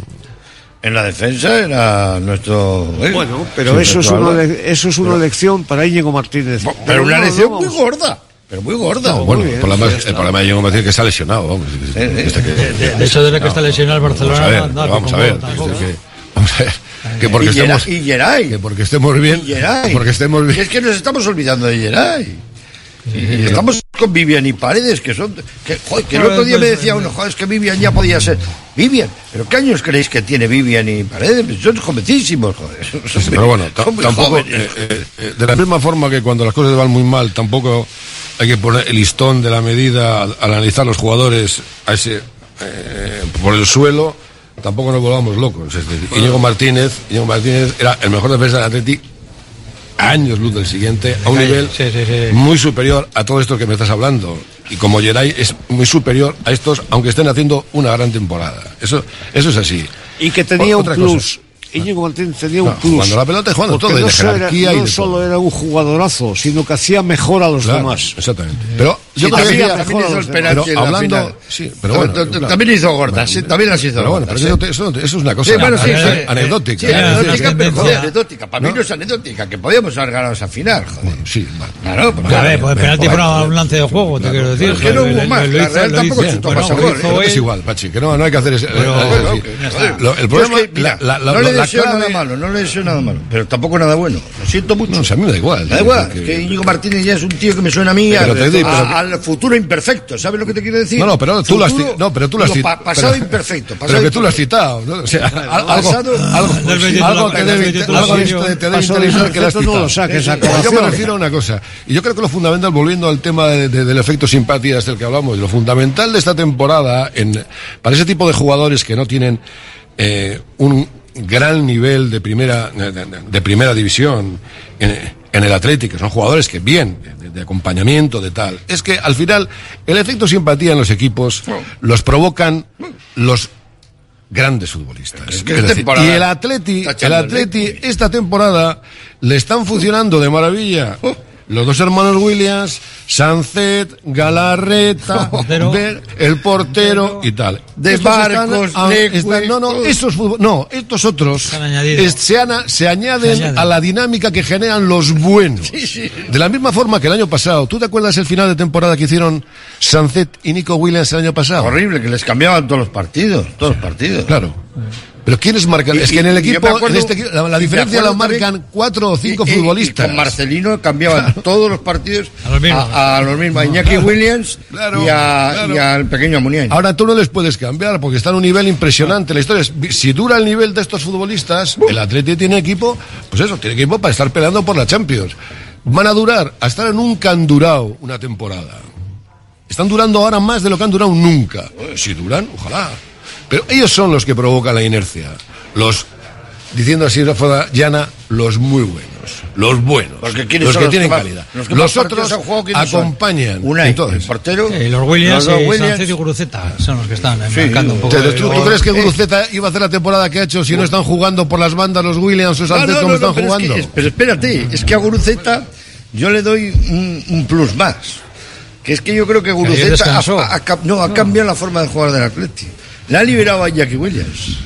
En la defensa era nuestro... eh, Bueno, pero eso es, una, eso es una Pero- lección para Íñigo Martínez. Pero una no, lección no, muy gorda. Pero muy gorda. No, bueno, el problema, es- el problema de Diego Martínez es que ha lesionado. Vamos, Este que- De hecho, desde que está lesionado el Barcelona, Vamos a ver, vamos a que- vamos a ver, que porque Y estemos, y Geray. que porque estemos bien, Y porque estemos bien. Es que nos estamos olvidando de Geray. Y estamos con Vivian y Paredes, que son. Que, joder, que el otro día me decía uno, joder, es que Vivian ya podía ser. Vivian, ¿pero qué años creéis que tiene Vivian y Paredes? Pues Son jovencísimos, joder. Son Pero bueno, son tampoco, eh, eh, eh, de la misma forma que cuando las cosas van muy mal, tampoco hay que poner el listón de la medida al, al analizar los jugadores a ese, eh, por el suelo, tampoco nos volvamos locos. Es decir, Íñigo Martínez, Íñigo Martínez era el mejor defensa del Atleti años luz del siguiente, a un nivel sí, sí, sí. muy superior a todo esto que me estás hablando. Y como Geray es muy superior a estos, aunque estén haciendo una gran temporada. Eso, eso es así. Y que tenía un Otra plus. cosa. Íñigo Martínez tenía un plus. jugando la pelota y jugando todo, no, de solo era- jerarquía y no de solo era un jugadorazo, sino que hacía mejor a los Claro, demás. Exactamente. Pero yo también, hablando, sí, pero bueno. También hizo gordas, también las hizo Pero bueno, eso, eso- eso es una cosa anecdótica. Sí, anecdótica, pero joder, anecdótica. Para mí no es anecdótica, que podíamos haber ganado esa final, joder. Sí. Claro, A ver, pues penalti fue una- un lance de juego, te quiero decir. Es que no hubo más, la Real tampoco chutó más a gol, él. es igual, Pachi, que no, no hay que hacer ese. Pero- es decir, ya está. lo- el problema, no le deseo nada malo, no le deseo nada malo, pero tampoco nada bueno. Lo siento mucho. No, a mí me da igual. Da igual, que Íñigo Martínez ya es un tío que me suena a mí Pero a- al futuro imperfecto, ¿sabes lo que te quiero decir? No, no, pero tú lo has, Futuro- ci- no, pero tú lo has citado. pa- pasado pero- imperfecto. Pero que tú lo has citado. ¿no? O sea, al- algo, pasado- algo, algo 22 que debe, algo te debe interesar que lo has no citado. lo saques a Yo me refiero a una cosa. Y yo creo que lo fundamental, volviendo al tema de- de- del efecto simpatía del que hablamos, lo fundamental de esta temporada, en, para ese tipo de jugadores que no tienen eh, un gran nivel de primera, de, primera división en, en el Atlético, que son jugadores que bien, de, de acompañamiento, de tal, es que al final el efecto simpatía en los equipos los provocan los grandes futbolistas. Es que Es es decir, temporada. y el Atleti, el Atleti esta temporada le están funcionando de maravilla. Los dos hermanos Williams, Sancet, Galarreta, Ver- el portero y tal. De Estos están- Marcos, ah, están- no, no, estos futbol- no, estos otros es- se, ana- se añaden Se añaden. a la dinámica que generan los buenos. De la misma forma que el año pasado, ¿tú te acuerdas el final de temporada que hicieron Sancet y Nico Williams el año pasado? Horrible, que les cambiaban todos los partidos, todos los partidos. Claro. Pero ¿quiénes marcan? Y- es que en el equipo, acuerdo- en este equipo, la, la diferencia la también- marcan cuatro o cinco Y- futbolistas. Y con Marcelino cambiaban todos los partidos A los mismos. a, a los mismos, a Iñaki Williams Claro, y, a- claro. y al pequeño Muniain. Ahora tú no les puedes cambiar porque están a un nivel impresionante. La historia es, si dura el nivel de estos futbolistas, el Atleti tiene equipo, pues eso, tiene equipo para estar peleando por la Champions. Van a durar, a estar en un candurao una temporada. Están durando ahora más de lo que han durado nunca. Si duran, ojalá. Pero ellos son los que provocan la inercia. Los, diciendo así de forma llana, los muy buenos. Los buenos. Porque ¿quiénes los que los tienen que más- calidad. los que Los otros acompañan. Unai, Entonces, el portero. Sí, los Williams los Williams. Sánchez y Guruceta son los que están eh, Sí, marcando un poco. Entonces, de- ¿tú, tú crees que Guruceta iba a hacer la temporada que ha hecho si no están jugando por las bandas los Williams o Sánchez no, como no, están pero jugando? es- pero espérate, es que a Guruceta yo le doy un, un plus más. Que es que yo creo que Guruceta ha, ha- ha cam- no, ha cambiado la forma de jugar del Atleti. Le ha liberado a Jackie Williams.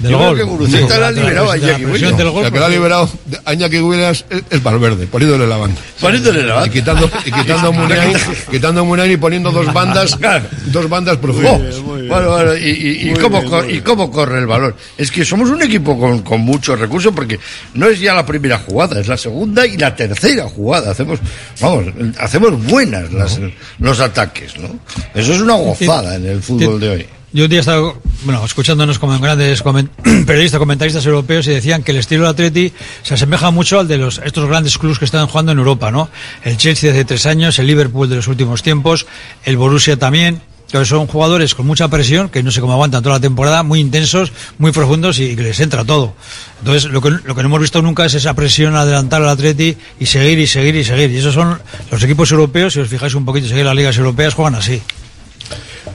Del Yo creo gol. que Guruceta la ha la liberado a la Iñaki Williams. La que lo ha liberado a Iñaki Williams es, es Valverde, poniéndole la banda. Poniéndole la banda. Y quitando, y quitando a Muniain, quitando a Muniain y poniendo dos bandas, dos bandas profundas. Oh, bueno, bueno, y, y- y cómo, cor- y cómo corre el balón. Es que somos un equipo con, con muchos recursos porque no es ya la primera jugada, es la segunda y la tercera jugada. Hacemos, vamos, hacemos buenas las- los ataques, ¿no? Eso es una gozada en el fútbol de hoy. Yo un día estaba, bueno, escuchándonos como grandes comen- periodistas, comentaristas europeos y decían que el estilo del Atleti se asemeja mucho al de los, estos grandes clubes que están jugando en Europa, ¿no? El Chelsea de hace tres años, el Liverpool de los últimos tiempos, el Borussia también. Que son jugadores con mucha presión, que no sé cómo aguantan toda la temporada, muy intensos, muy profundos y que les entra todo. Entonces, lo que, lo que no hemos visto nunca es esa presión adelantar al Atleti y seguir y seguir y seguir. Y esos son los equipos europeos, si os fijáis un poquito, seguir las ligas europeas, juegan así.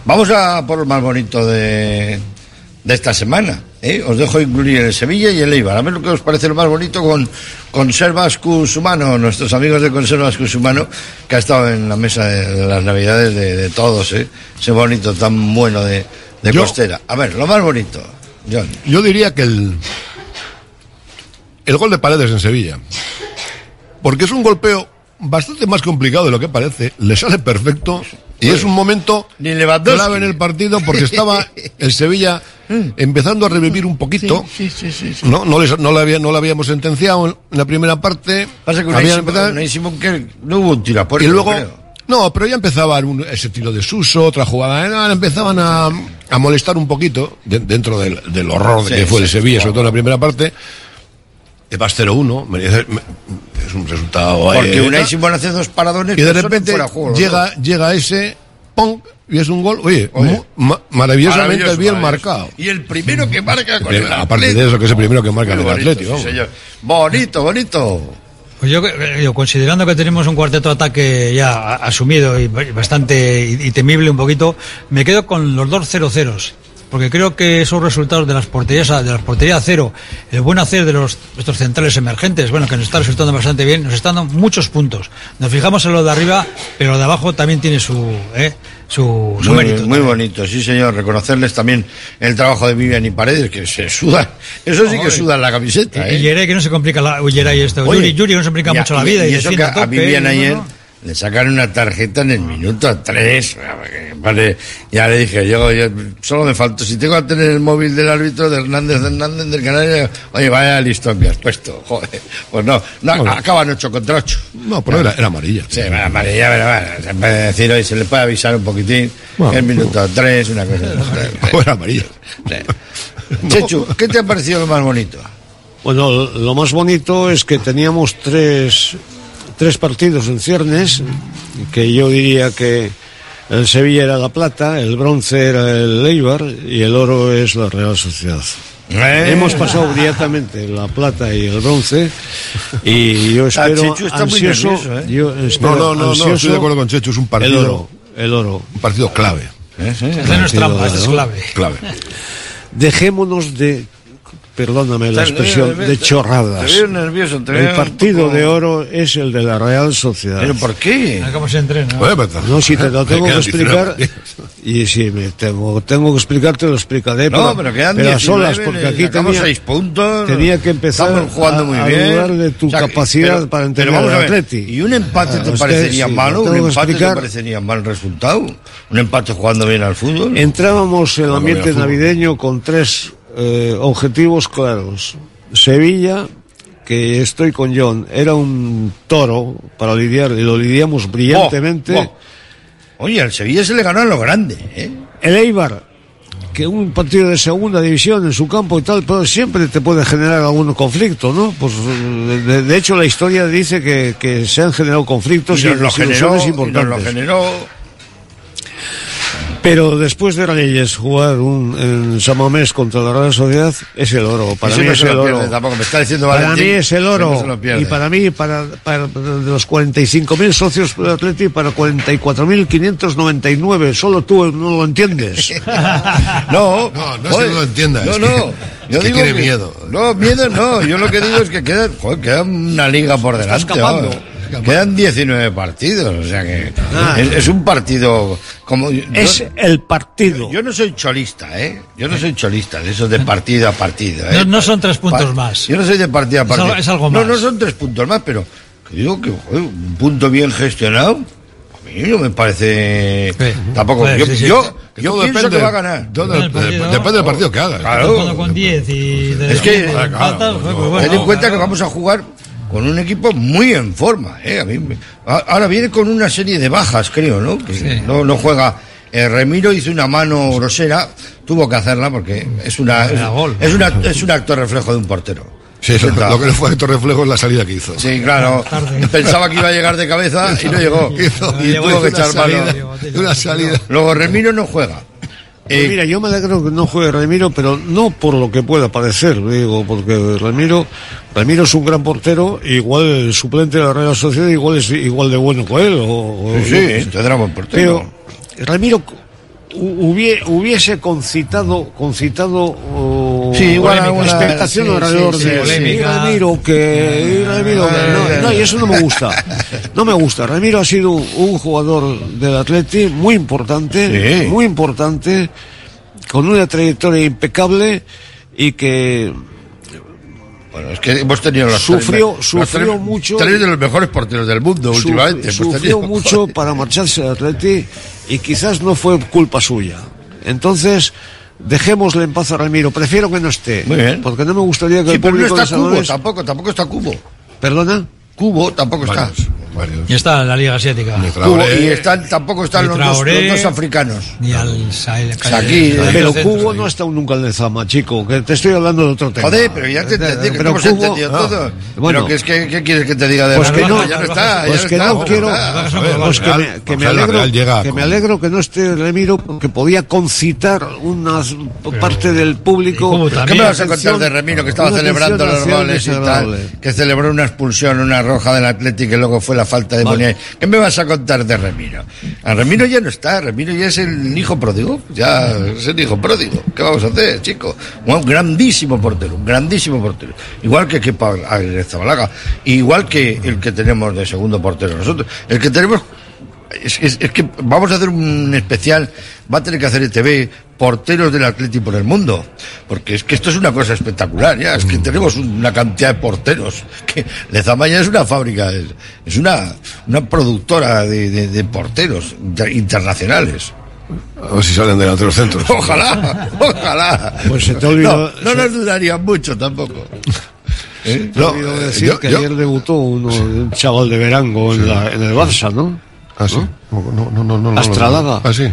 Vamos a por el más bonito de, de esta semana. ¿eh? Os dejo incluir el Sevilla y el Eibar. A ver lo que os parece lo más bonito con Conservas Cus Humano, nuestros amigos de Conservas Cus Humano, que ha estado en la mesa de, de las Navidades de, de todos. ¿eh? Ese bonito tan bueno de, de Yo- costera. A ver, lo más bonito, John. Yo diría que el, el gol de Paredes en Sevilla. Porque es un golpeo bastante más complicado de lo que parece. Le sale perfecto. Y es un momento Ni clave en el partido porque estaba el Sevilla empezando a revivir un poquito. Sí, sí, sí. No, no, les- no, le había, no le habíamos sentenciado en la primera parte. Pasa que empezado- no hubo un y luego, creo. no, pero ya empezaba un- ese tiro de Suso, otra jugada. Empezaban a, a molestar un poquito de- dentro del, del horror de que fue el Sevilla, sobre todo en la primera parte. De vas 0-1, merece- me- es un resultado. eh, Porque Unai tal. Simón hace dos paradones y de que son repente fuera juego, llega, dos. llega ese, ¡pum! y es un gol, oye, Oye. ma- maravillosamente Maravilloso, bien maravilloso. marcado. Y el primero que marca con El- el aparte de eso, que es el primero que marca en Muy el bonito, Atleti, sí. Bonito, bonito. Pues yo, eh, yo, considerando que tenemos un cuarteto de ataque ya asumido y bastante y, y temible un poquito, me quedo con los dos 0 ceros. Porque creo que esos resultados de las porterías a- de las porterías a cero, el buen hacer de los estos centrales emergentes, bueno, que nos está resultando bastante bien, nos están dando muchos puntos. Nos fijamos en lo de arriba, pero lo de abajo también tiene su eh, su, su Muy, mérito. muy bonito, sí señor. Reconocerles también el trabajo de Vivian y Paredes, que se sudan. Eso sí que Oye. sudan la camiseta. Y ¿eh? Yeray, que no se complica la uy, Yeray esto. Oye, Yuri, Yuri no se complica y a- mucho la y- vida. Y, Y, eso que a tope, Vivian y ayer bueno. Le sacaron una tarjeta en el minuto 3. Vale, ya le dije, yo, yo- solo me faltó, si tengo que tener el móvil del árbitro de Hernández Hernández del Canario, oye, vaya listón que has puesto, joder. Pues no, no acaban 8 contra 8. No, pero era, era amarilla. Sí, bueno, amarilla, pero bueno, se puede decir hoy, se le puede avisar un poquitín, Bueno, el minuto 3, una cosa. O era amarilla. Chechu, ¿qué te ha parecido lo más bonito? Bueno, lo más bonito es que teníamos tres, tres partidos en ciernes, que yo diría que el Sevilla era la plata, el bronce era el Eibar y el oro es la Real Sociedad. Eh. Hemos pasado directamente la plata y el bronce y yo Ah, espero Chechu está muy ansioso, nervioso, ¿eh? yo No, espero no, no, no, ansioso estoy de acuerdo con Checho, es un el partido, oro, el oro. un partido clave. Esa no es trampa, es clave. Clave. Dejémonos de, perdóname la Te- expresión, te- de te- chorradas. Te veo nervioso, te El veo partido poco- de oro es el de la Real Sociedad. ¿Pero por qué? A ver ¿Cómo se entrena? Pero- No, si te lo tengo que explicar. 19. Y si me tengo, tengo que explicarte, lo explicaré. No, pero quedan a 19, solas, porque aquí tenía, seis puntos. tenía que empezar Estamos jugando a, muy a bien. dudar de tu O sea, capacidad pero- para pero entender a ver, Atleti. ¿Y un empate Ah, te parecería sí, malo? ¿Un empate te explicar. parecería mal resultado? ¿Un empate jugando bien al fútbol? Entrábamos en el ambiente navideño con tres eh, objetivos claros. Sevilla, que estoy con John, era un toro para lidiar, y lo lidiamos brillantemente. Oye, al Sevilla se le ganó a lo grande, ¿eh? El Eibar, que un partido de segunda división en su campo y tal, pero siempre te puede generar algún conflicto, ¿no? Pues de, de hecho la historia dice que, que se han generado conflictos y, nos lo generó, desilusiones y nos lo importantes. generó. Pero después de Reyes jugar un, en San Mamés contra la Real Sociedad es el oro. Para mí es el oro. pierde tampoco, me está diciendo Para Valentín mí es el que oro. y para mí, para, para, de los 45.000 socios del Atleti, para 44.599. Solo tú no lo entiendes. No, No, no es que no lo entienda, No, no. que- yo que digo tiene miedo. No, miedo no. Yo lo que digo es que queda, joder, queda una liga por delante. escapando. Quedan 19 partidos, o sea que Ah. es, es un partido como yo- Es el partido. Yo no soy cholista, ¿eh? Yo no soy cholista, de eso de partido a partido. ¿eh? No, no son tres puntos Pa- más. Yo no soy de partido a Es partido. algo- es algo No, más. no son tres puntos más, pero digo que joder, un punto bien gestionado. A mí no me parece. Tampoco. Yo sí, sí. yo, yo depende- que va a ganar. Depende del partido. Depende del partido que hagas. Claro. Con 10 y de Es que pues bueno, ten en cuenta que vamos a jugar con un equipo muy en forma. ¿eh? A mí me- a- ahora viene con una serie de bajas, creo, ¿no? Que no, no juega. Eh, Remiro hizo una mano grosera, tuvo que hacerla porque es una es, es una es un acto reflejo de un portero. Sí, lo, lo que le fue acto reflejo es la salida que hizo. Sí, claro. Pensaba que iba a llegar de cabeza y no llegó. Hizo- y tuvo que echar salida, mano. una salida. Luego Remiro no juega. Pues mira, yo me alegro que no juegue Remiro, pero no por lo que pueda parecer, digo, porque Remiro, Remiro es un gran portero, igual el suplente de la Real Sociedad igual es igual de bueno que él. O, o- Sí, sí, tendrá buen portero. Pero Remiro hu- hubie- hubiese concitado, concitado oh, Sí, igual alguna- expectación sí, alrededor sí, de polémica. Remiro, que Remiro, que- no, no, y eso no me gusta. No me gusta. Ramiro ha sido un jugador del Atleti muy importante, muy importante, con una trayectoria impecable y que Bueno, es que hemos tenido los Sufrió- tres, sufrió los tres- mucho. Tres de los mejores porteros del mundo Suf- últimamente. sufrió tenido. mucho para marcharse al Atleti y quizás no fue culpa suya. Entonces, dejémosle en paz a Ramiro. Prefiero que no esté. Muy bien. Porque no me gustaría que Sí, el pero no público de está Cubo, tampoco, tampoco está Cubo. ¿Perdona? Cubo tampoco está. Y está en la Liga Asiática. Y están, tampoco están los dos, Traoré, los dos africanos. Ni al Sahel. Aquí, Pero Cubo no ha estado nunca en el Zama, chico, que te estoy hablando de otro tema. Joder, pero ya te entendí, que Pero hemos Cubo- entendido ah, todo. bueno. pero que es que, ¿qué quieres que te diga de Pues que no, ya no está, pues ya que está, no quiero, está. pues que me, alegro, que me alegro que no esté Remiro, porque podía concitar una parte del público. ¿Qué me vas a contar de Remiro que estaba celebrando los goles y tal? Que celebró una expulsión, una roja del Atlético y luego fue la falta de Vale. Monier. ¿Qué me vas a contar de Remiro? A Remiro ya no está, Remiro ya es el hijo pródigo, ya es el hijo pródigo. ¿Qué vamos a hacer, chico? Un grandísimo portero, un grandísimo portero. Igual que Kepa Zabalaga, igual que el que tenemos de segundo portero nosotros. El que tenemos es, es- es que vamos a hacer un especial, va a tener que hacer ETV, porteros del Atlético por el mundo, porque es que esto es una cosa espectacular, ya, es que tenemos una cantidad de porteros, que Lezamaya es una fábrica, es, es una, una productora de, de- de porteros inter- internacionales. A ver si salen delante de los centros. Ojalá, ojalá. Pues se te olvidó- No, no nos dudaría mucho tampoco. ¿Eh? No, olvidó decir yo- que yo- ayer debutó uno, un chaval de Verango en, la- en el Barça, ¿no? Ah, sí. No, no, no, no, no, no. Astralaga. Ah, sí.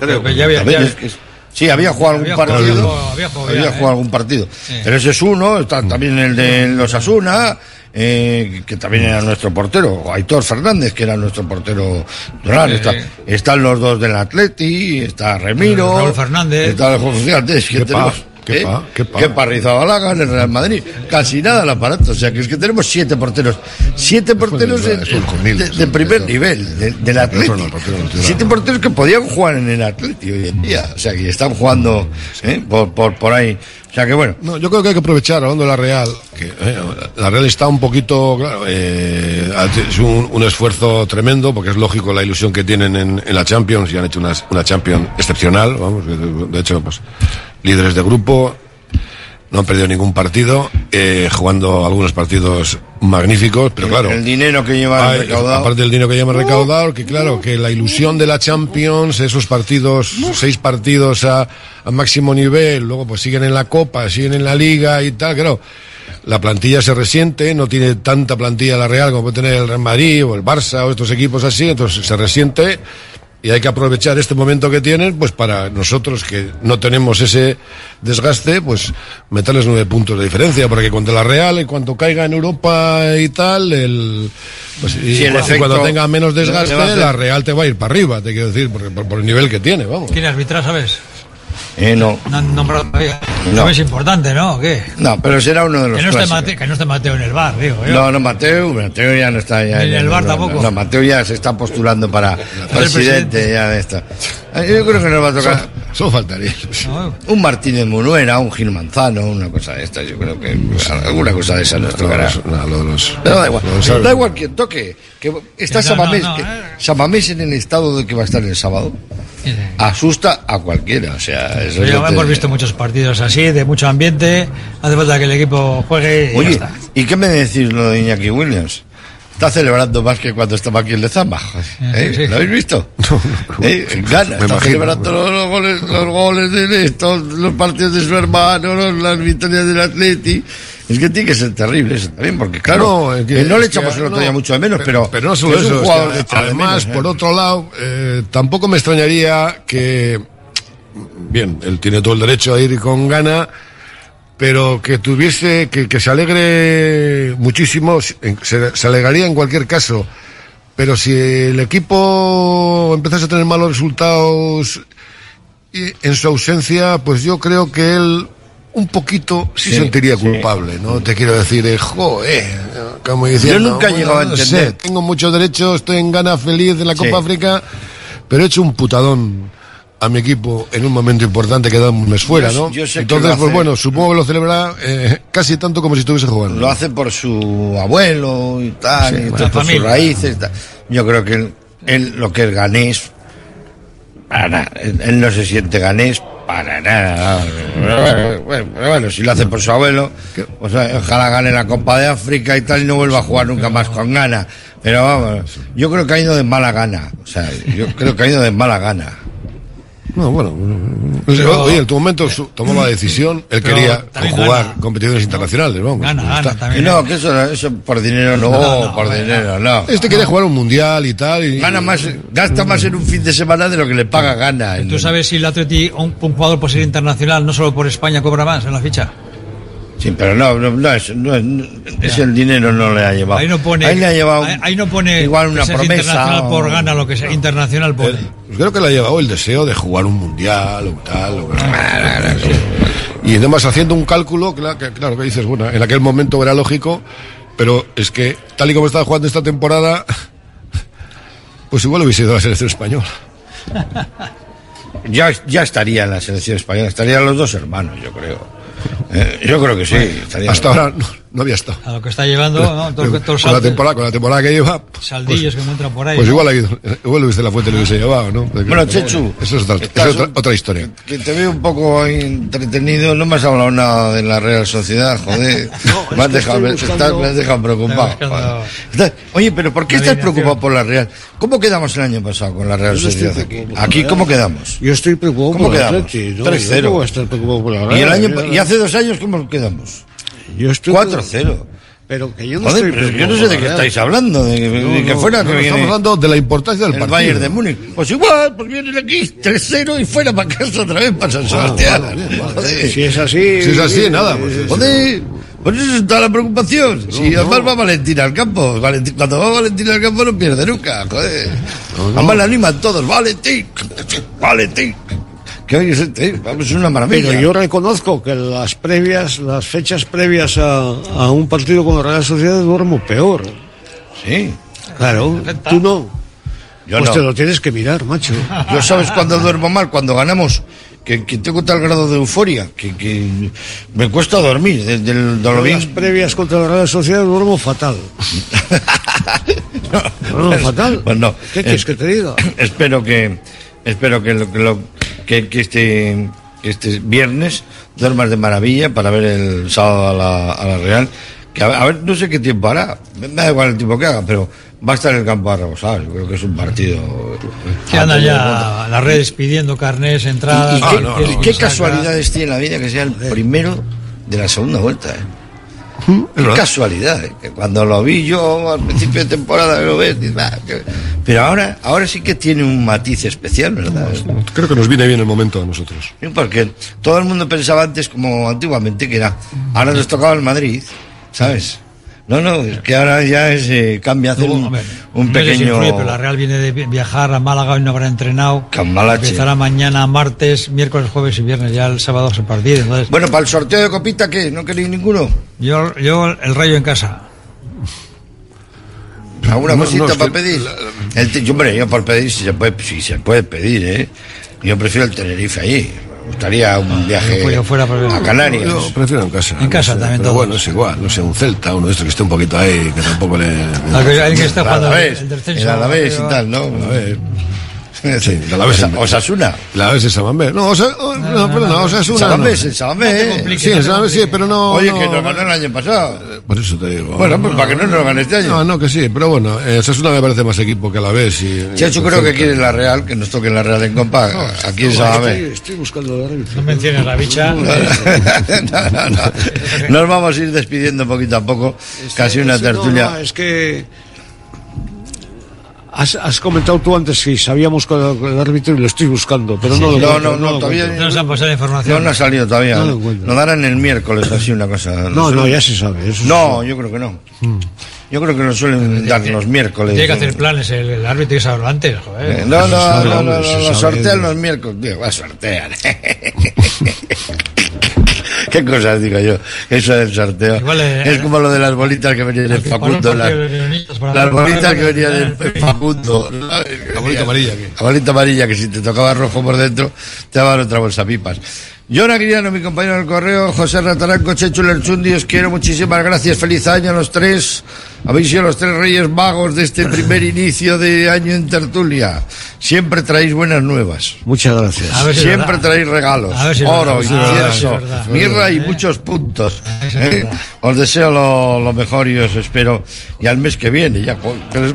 Creo que ya había- También ya- es que- sí, había jugado algún Había partido. jugado- había jugado ya, jugado ¿eh? algún partido. Sí. Pero ese es uno, está también el de los Asuna, eh, que también era nuestro portero, Aitor Fernández, que era nuestro portero. Está- están los dos del Atleti, está Remiro, Raúl Fernández. está el fíjate, que tenemos. Kepa, ¿eh? Kepa. Kepa Rizabalaga en el Real Madrid. Casi nada el aparato. O sea, que es que tenemos siete porteros. Siete porteros de, es de un primer nivel, de- del no tiene Siete porteros que podían jugar en el Atleti hoy en día. O sea, que están jugando ¿eh? por, por, por ahí. O que bueno. No, yo creo que hay que aprovechar, hablando de la Real, que eh, la Real está un poquito, claro, eh, es un, un esfuerzo tremendo, porque es lógico la ilusión que tienen en, en la Champions, y han hecho una, una Champions excepcional, vamos, de hecho, pues, líderes de grupo, no han perdido ningún partido, eh, jugando algunos partidos magníficos, pero claro. El dinero que llevan recaudado. Aparte del dinero que ya hemos recaudado, que claro, que la ilusión de la Champions, esos partidos, seis partidos a, a máximo nivel, luego pues siguen en la Copa, siguen en la Liga y tal, claro. La plantilla se resiente, no tiene tanta plantilla la Real como puede tener el Real Madrid o el Barça o estos equipos así, entonces se resiente y hay que aprovechar este momento que tienen, pues para nosotros que no tenemos ese desgaste, pues meterles nueve puntos de diferencia, porque contra la Real, en cuanto caiga en Europa y tal, el, pues, y, Sí, el cu- y efecto cuando tenga menos desgaste, la Real te va a ir para arriba, te quiero decir, por, por- por el nivel que tiene, vamos. ¿Quién arbitra, sabes? Eh, no. No han nombrado todavía. No. Es importante, ¿no? ¿O qué? No, pero será uno de los Que no, esté. Mateo, que no esté Mateo en el bar, digo. yo. No, no, Mateo, Mateo ya no está ya. Ni en el bar no, tampoco. No, Mateo ya se está postulando para presidente, ya de esta. Yo creo que nos va a tocar Solo faltaría. un Martínez Munuera, un Gil Manzano, una cosa de estas. Yo creo que alguna cosa de esa nos tocará. No, lo de los- da igual, lo de los- da igual quien toque. Que está Samamés, no, no, que- eh. Samamés en el estado de que va a estar el sábado. Asusta a cualquiera, o sea, eso Ya no te- hemos visto muchos partidos así, de mucho ambiente. Hace falta que el equipo juegue y ya Oye, está. ¿y qué me decís lo de Iñaki Williams? Está celebrando más que cuando estaba aquí en Lezama. ¿Eh? sí. ¿Lo habéis visto? ¿Eh? Gana, está imagino, celebrando los, los goles, los goles de esto, los partidos de su hermano, los- las victorias del Atleti. Es que tiene que ser terrible eso también, porque claro, No, es que- eh, no le es que- echamos el otro no, día mucho de menos, pero, pero no solo es eso, un es jugador que de echar de además, menos, ¿eh? por otro lado, eh, tampoco me extrañaría que, bien, él tiene todo el derecho a ir con gana, pero que tuviese, que, que se alegre muchísimo, se, se alegraría en cualquier caso, pero si el equipo empezase a tener malos resultados y en su ausencia, pues yo creo que él un poquito sí, Sí, sentiría sí. culpable, ¿no? Te quiero decir, eh, joder, como diciendo, Yo nunca he bueno, llegado a entender. sé, tengo muchos derechos, estoy en gana feliz en la Copa Sí. África, pero he hecho un putadón a mi equipo en un momento importante que da un mes fuera, Yo- ¿no? yo sé que Entonces, pues hace- bueno, supongo que lo celebrará eh, casi tanto como si estuviese jugando. Lo hace por su abuelo y tal, Sí, y bueno, por sus raíces. tal. Yo creo que él, él lo que es ganés, él no se siente ganés para nada. Bueno, bueno, pero bueno, si lo hace por su abuelo, pues eh, ojalá gane la Copa de África y tal y no vuelva a jugar nunca más con gana. Pero vamos, yo creo que ha ido de mala gana. O sea, yo creo que ha ido de mala gana. No, bueno, pues, Pero- oye, en tu momento su- tomó la decisión, él Pero quería jugar gana. competiciones internacionales, vamos. Gana, gana también. no, que eso, eso por dinero no, No, no, por hombre, dinero no. Este quería jugar un mundial y tal. Y, Gana más, gasta más en un fin de semana de lo que le paga gana. ¿Tú sabes si el Atleti, un, un jugador por ser internacional, no solo por España, cobra más en la ficha? Sí, pero no, no, no, es, no, es- es el dinero no le ha llevado. Ahí no pone. Ahí le ha llevado ahí, ahí no pone. igual una promesa. internacional por gana, lo que sea. Internacional pone. Pues creo que le ha llevado el deseo de jugar un mundial o tal. o- y además haciendo un cálculo, que, claro, que dices, bueno, en aquel momento era lógico, pero es que tal y como estaba jugando esta temporada, pues igual hubiese ido a la selección española. Ya, ya estaría en la selección española, estarían los dos hermanos, yo creo. Eh, yo creo que sí. Hasta ahora no, no había estado. A lo que está llevando, ¿no? Todo, todo con, la temporada, con la temporada que lleva, pues, saldillos que encuentran por ahí. pues ¿no? igual, ha ido, igual Luis de la Fuente lo hubiese llevado, ¿no? Porque- Bueno, Chechu, Eso es otra, eso es otra, un- otra historia. Que te veo un poco entretenido, no me has hablado nada de la Real Sociedad, joder. me, has dejado, buscando- estás- me has dejado preocupado. Estás- Oye, pero ¿por qué La estás preocupado por la Real? ¿Cómo quedamos el año pasado con la Real Yo no estoy Sociedad? preocupado. Aquí, ¿cómo quedamos? Yo estoy preocupado ¿Cómo por quedamos? Atleti, ¿no? 3-0. Yo no voy a estar preocupado por la ¿Y, el Real, año, y hace dos años cómo quedamos? Yo estoy 4-0. Pero que yo no Joder, estoy pero yo no sé de qué estáis hablando, de, de No, que no, fuera no, que estamos hablando de la importancia del el partido. Bayern de Múnich. Pues igual, pues vienen aquí 3-0 y fuera para casa otra vez para San Sebastián. Joder. Si es así. Si es así, nada, pues, Joder, por eso es toda la preocupación. Si además va Valentín al campo, Valentín- cuando va Valentín al campo no pierde nunca, joder. Además le animan todos, Valentín, Valentín. Que hoy es, eh, es una maravilla. Pero yo reconozco que las previas, las fechas previas a, a un partido con la Real Sociedad duermo peor. Sí. Claro, tú no. Yo pues no. te lo tienes que mirar, macho. Yo sabes cuando duermo mal, cuando ganamos, que, que tengo tal grado de euforia, que, que me cuesta dormir dolor. las previas contra la Real Sociedad duermo fatal. No, fatal. Pues no. ¿Qué quieres que te diga? Espero que, espero que, lo, que, lo- que, que este, este viernes duermas de maravilla para ver el sábado a la, a la Real. Que a, ver- a ver, no sé qué tiempo hará. Me da igual el tiempo que haga, pero va a estar en el campo a rebosar. Yo creo que es un partido. Que a anda ya cuenta. las redes pidiendo carnés, entradas. y qué, y casualidades tiene la vida que sea el primero de la segunda vuelta. ¿eh? Qué casualidad, ¿eh? que cuando lo vi yo al principio de temporada lo ves, "Ah, que-". pero ahora, ahora sí que tiene un matiz especial, ¿verdad? Creo que nos viene bien el momento a nosotros. Sí, Porque todo el mundo pensaba antes como antiguamente que era, ahora nos tocaba el Madrid, ¿sabes? No, no, es que ahora ya es, eh, cambia, hacer un, un No pequeño... influye, pero la Real viene de vi- viajar a Málaga y no habrá entrenado. Cambalache. Empezará mañana, martes, miércoles, jueves y viernes. Ya el sábado es el partido. Entonces, Bueno, para el sorteo de copita, ¿qué? ¿No queréis ninguno? yo, yo el rayo en casa. ¿Alguna No, cosita no, para que pedir? El yo, hombre, yo por pedir, si se puede, si se puede pedir, ¿eh? Yo prefiero el Tenerife allí. Me gustaría un viaje yo fuera a Canarias. Yo prefiero en casa. En casa no sé, también Pero todos. bueno, es igual, no sé, un Celta, uno de estos que esté un poquito ahí, que tampoco le. Ah, que alguien que está El jugando el, el el Alavés y tal, ¿no? Sí, Alavés. Osa- Osasuna. El Alavés es Samamé. No, Osa, oh, no, perdona, Osasuna. Samamés, no. el Samamés. Sí, sí, pero no. Oye, no, que nos ganó el año pasado. Por eso te digo. Bueno, pues para que no nos gane este año. No, no, que sí, pero bueno, eh, Osasuna me parece más equipo que Alavés y. Sí, yo creo que quiere la Real, que nos toque la Real en Compa. Aquí en Samamés. Estoy, estoy buscando la revista. No menciones la bicha. no, no, no. Nos vamos a ir despidiendo poquito a poco. Casi una no, tertulia. no, es que has, has comentado tú antes que sabíamos con el árbitro y lo estoy buscando, pero no lo no, encuentro, no, no, lo todavía. No se han pasado la No, información. no ha salido todavía. No lo Lo darán el miércoles, así una cosa. No, no, ya se sabe. Eso No, yo creo que no. Yo creo que nos suelen dar los miércoles. Tiene que hacer planes el, el árbitro que saberlo antes, Eh, joder. No, no, no, no, no, lo sortean los miércoles. Digo, va a sortear. ¿Qué cosas digo yo? Eso del sorteo. Igual, eh, es como lo de las bolitas que venían en Facundo. Las, bolitas que venían en Facundo. La bolita amarilla. ¿qué? La bolita amarilla, que si te tocaba rojo por dentro, te daban otra bolsa pipas. John Aguiliano, mi compañero del correo, José Rataranco, Chechu Lerchundi, os quiero muchísimas gracias, feliz año a los tres. Habéis sido los tres reyes magos de este primer inicio de año en tertulia. Siempre traéis buenas nuevas. Muchas gracias. A ver si es Siempre verdad. traéis regalos, A ver si es oro, si incienso, mirra y Eh. muchos puntos. ¿eh? Os deseo lo, lo mejor y os espero. Y al mes que viene, ya,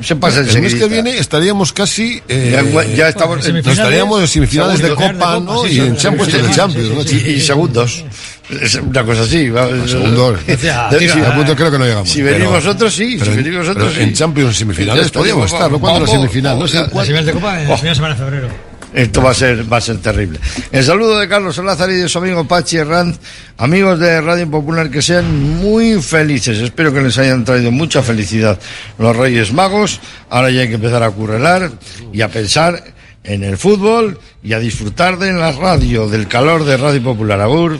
se pasa El mes enseguida. que viene estaríamos casi. eh, Ya, ya estamos en estaríamos en semifinales de. Copa, ¿no? sí, Y en Champions sí, en el sí, Champions, ¿no? y, y segundos. Es una cosa así. va- De- tira, si- A punto creo que no llegamos. Si venís pero- vosotros, sí. pero si en- venís vosotros, pero en sí. Champions semifinales podíamos estar, ¿no? ¿Cuándo la semifinal? No sé vamos, Las finales de Copa en la primera semana de febrero. Esto va a ser, va a ser terrible. El saludo de Carlos Salazar y de su amigo Pachi Herranz, amigos de Radio Popular, que sean muy felices. Espero que les hayan traído mucha felicidad los Reyes Magos. Ahora ya hay que empezar a currelar y a pensar en el fútbol y a disfrutar de la radio, del calor de Radio Popular. Agur.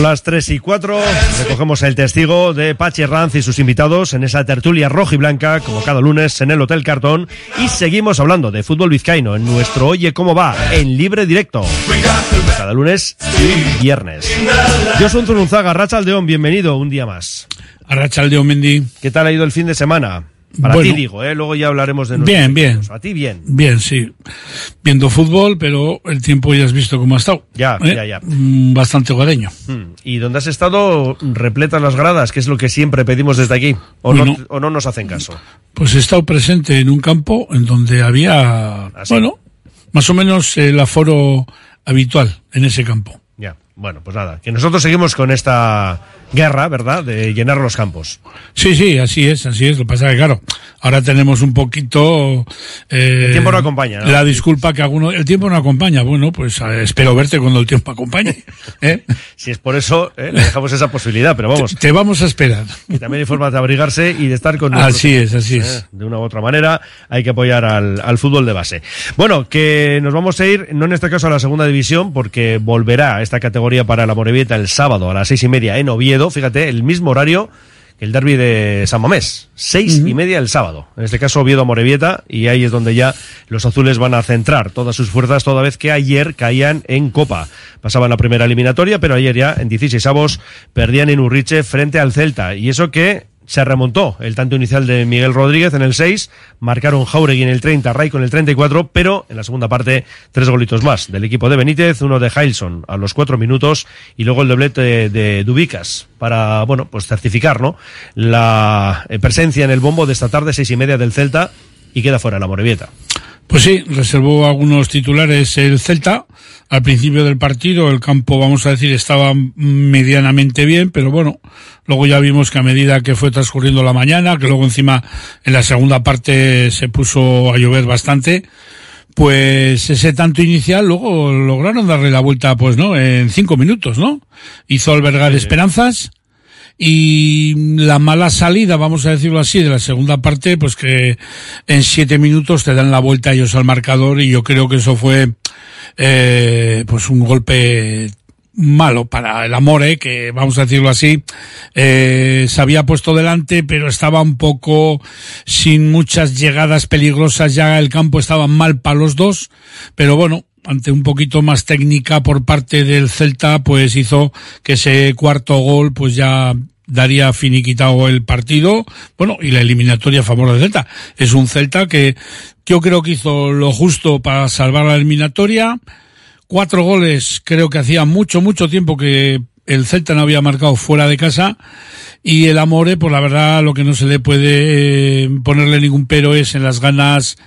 Son las 3 y 4, recogemos el testigo de Pachi Ranz y sus invitados en esa tertulia roja y blanca, como cada lunes en el Hotel Cartón, y seguimos hablando de fútbol vizcaíno en nuestro Oye Cómo Va, en libre directo, cada lunes y viernes. Yo soy Zunzaga, Rachaldeón, bienvenido un día más. Arrachaldeón, Mendy. ¿Qué tal ha ido el fin de semana? Para Bueno. ti digo, ¿eh? luego ya hablaremos de nuestros Bien, bien. A ti bien. Bien, sí. Viendo fútbol, pero el tiempo ya has visto cómo ha estado. Ya, ¿eh? ya, ya. Mm, Bastante hogareño. Mm. ¿Y dónde has estado? Repletas las gradas, que es lo que siempre pedimos desde aquí. ¿O, Bueno. no, o no nos hacen caso? Pues he estado presente en un campo en donde había, ¿Ah, bueno, más o menos el aforo habitual en ese campo. Ya, bueno, pues nada, que nosotros seguimos con esta guerra, ¿verdad?, de llenar los campos. Sí, sí, así es, así es. Lo que pasa es que, claro, ahora tenemos un poquito... eh, El tiempo no acompaña, ¿no? La disculpa que alguno... El tiempo no acompaña. Bueno, pues espero verte cuando el tiempo acompañe. ¿eh? Si es por eso, ¿eh? le dejamos esa posibilidad, pero vamos, Te vamos a esperar. que también hay formas de abrigarse y de estar con nuestros Así es, así es. De una u otra manera hay que apoyar al, al fútbol de base. Bueno, que nos vamos a ir, no en este caso a la segunda división, porque volverá esta categoría para la Morevieta el sábado a las seis y media en Oviedo, fíjate, el mismo horario que el derby de San Mamés, seis y media el sábado. En este caso Oviedo a Morevieta y ahí es donde ya los azules van a centrar todas sus fuerzas toda vez que ayer caían en Copa. Pasaban la primera eliminatoria, pero ayer ya en 16 avos perdían en Urriche frente al Celta y eso que se remontó el tanto inicial de Miguel Rodríguez en el 6, marcaron Jauregui en el 30, Ray con el 34, pero en la segunda parte tres golitos más del equipo de Benítez, uno de Heilson a los cuatro minutos y luego el doblete de, de Dubicas para, bueno, pues certificar, ¿no? La eh, presencia en el bombo de esta tarde, seis y media del Celta y queda fuera la Morevieta. Pues sí, reservó algunos titulares el Celta. Al principio del partido el campo, vamos a decir, estaba medianamente bien, pero bueno, luego ya vimos que a medida que fue transcurriendo la mañana, que luego encima en la segunda parte se puso a llover bastante, pues ese tanto inicial luego lograron darle la vuelta, pues no, en cinco minutos, ¿no? Hizo albergar esperanzas y la mala salida, vamos a decirlo así, de la segunda parte, pues que en siete minutos te dan la vuelta ellos al marcador y yo creo que eso fue eh, pues un golpe malo para el Amore, que vamos a decirlo así, eh, se había puesto delante, pero estaba un poco sin muchas llegadas peligrosas, ya el campo estaba mal para los dos, pero bueno, ante un poquito más técnica por parte del Celta, pues hizo que ese cuarto gol, pues ya daría finiquitado el partido, bueno, y la eliminatoria a favor del Celta. Es un Celta que yo creo que hizo lo justo para salvar la eliminatoria. Cuatro goles, creo que hacía mucho, mucho tiempo que el Celta no había marcado fuera de casa. Y el Amore, pues la verdad, lo que no se le puede eh, ponerle ningún pero es en las ganas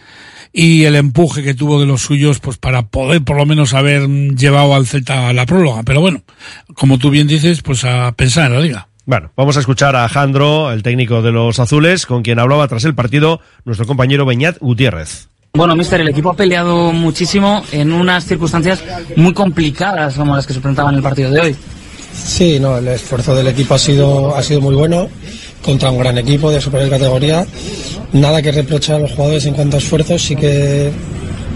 y el empuje que tuvo de los suyos pues para poder por lo menos haber llevado al Celta a la próloga. Pero bueno, como tú bien dices, pues a pensar en la liga. Bueno, vamos a escuchar a Jandro, el técnico de los azules, con quien hablaba tras el partido nuestro compañero Beñat Gutiérrez. Bueno, mister, el equipo ha peleado muchísimo en unas circunstancias muy complicadas como las que se presentaban en el partido de hoy. Sí, no, el esfuerzo del equipo ha sido, ha sido muy bueno contra un gran equipo de superior categoría. Nada que reprochar a los jugadores en cuanto a esfuerzos, sí que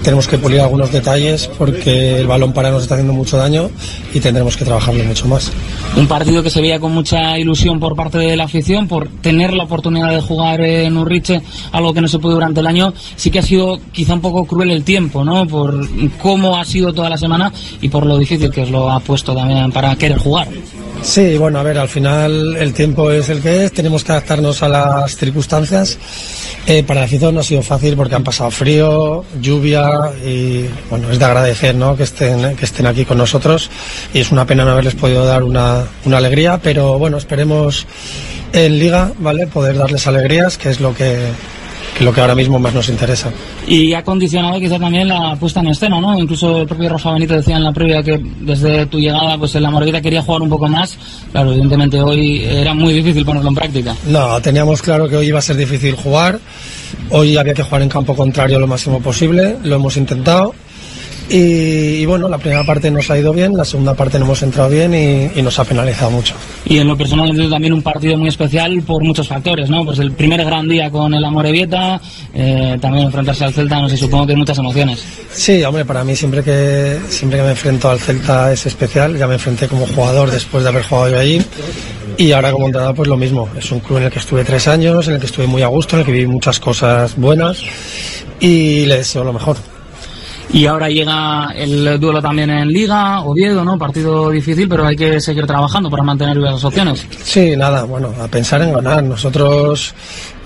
tenemos que pulir algunos detalles porque el balón para nos está haciendo mucho daño y tendremos que trabajarlo mucho más. Un partido que se veía con mucha ilusión por parte de la afición, por tener la oportunidad de jugar en Urriche, algo que no se pudo durante el año. Sí que ha sido quizá un poco cruel el tiempo, ¿no? Por cómo ha sido toda la semana y por lo difícil que os lo ha puesto también para querer jugar. Sí, bueno, a ver, al final el tiempo es el que es, tenemos que adaptarnos a las circunstancias. Eh, para la no ha sido fácil porque han pasado frío, lluvia y bueno, es de agradecer ¿no? que, estén, que estén aquí con nosotros y es una pena no haberles podido dar una, una alegría, pero bueno, esperemos en liga, ¿vale? Poder darles alegrías, que es lo que, que es lo que ahora mismo más nos interesa. Y ha condicionado quizá también la puesta en escena, ¿no? Incluso el propio Rafa Benito decía en la previa que desde tu llegada, pues en la Morevieta quería jugar un poco más. Claro, evidentemente hoy era muy difícil ponerlo en práctica. No, teníamos claro que hoy iba a ser difícil jugar. Hoy había que jugar en campo contrario lo máximo posible. Lo hemos intentado. Y, y bueno, la primera parte nos ha ido bien, la segunda parte no hemos entrado bien y, y nos ha penalizado mucho. Y en lo personal ha también un partido muy especial por muchos factores, ¿no? Pues el primer gran día con el Amorebieta, eh, también enfrentarse al Celta, no sé, supongo que muchas emociones. Sí, hombre, para mí siempre que, siempre que me enfrento al Celta es especial. Ya me enfrenté como jugador después de haber jugado yo allí. Y ahora como entrenador pues lo mismo. Es un club en el que estuve tres años, en el que estuve muy a gusto, en el que viví muchas cosas buenas y le deseo lo mejor. Y ahora llega el duelo también en Liga, Oviedo, ¿no? Partido difícil, pero hay que seguir trabajando para mantener las opciones. Sí, nada, bueno, a pensar en ganar. Nosotros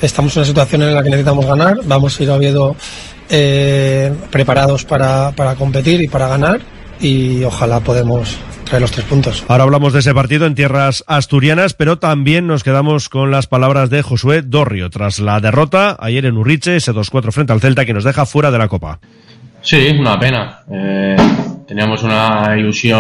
estamos en una situación en la que necesitamos ganar. Vamos a ir a Oviedo eh, preparados para, para competir y para ganar y ojalá podemos traer los tres puntos. Ahora hablamos de ese partido en tierras asturianas, pero también nos quedamos con las palabras de Josué Dorrio tras la derrota ayer en Urriche, ese 2-4 frente al Celta que nos deja fuera de la Copa. Sí, una pena. Eh, teníamos una ilusión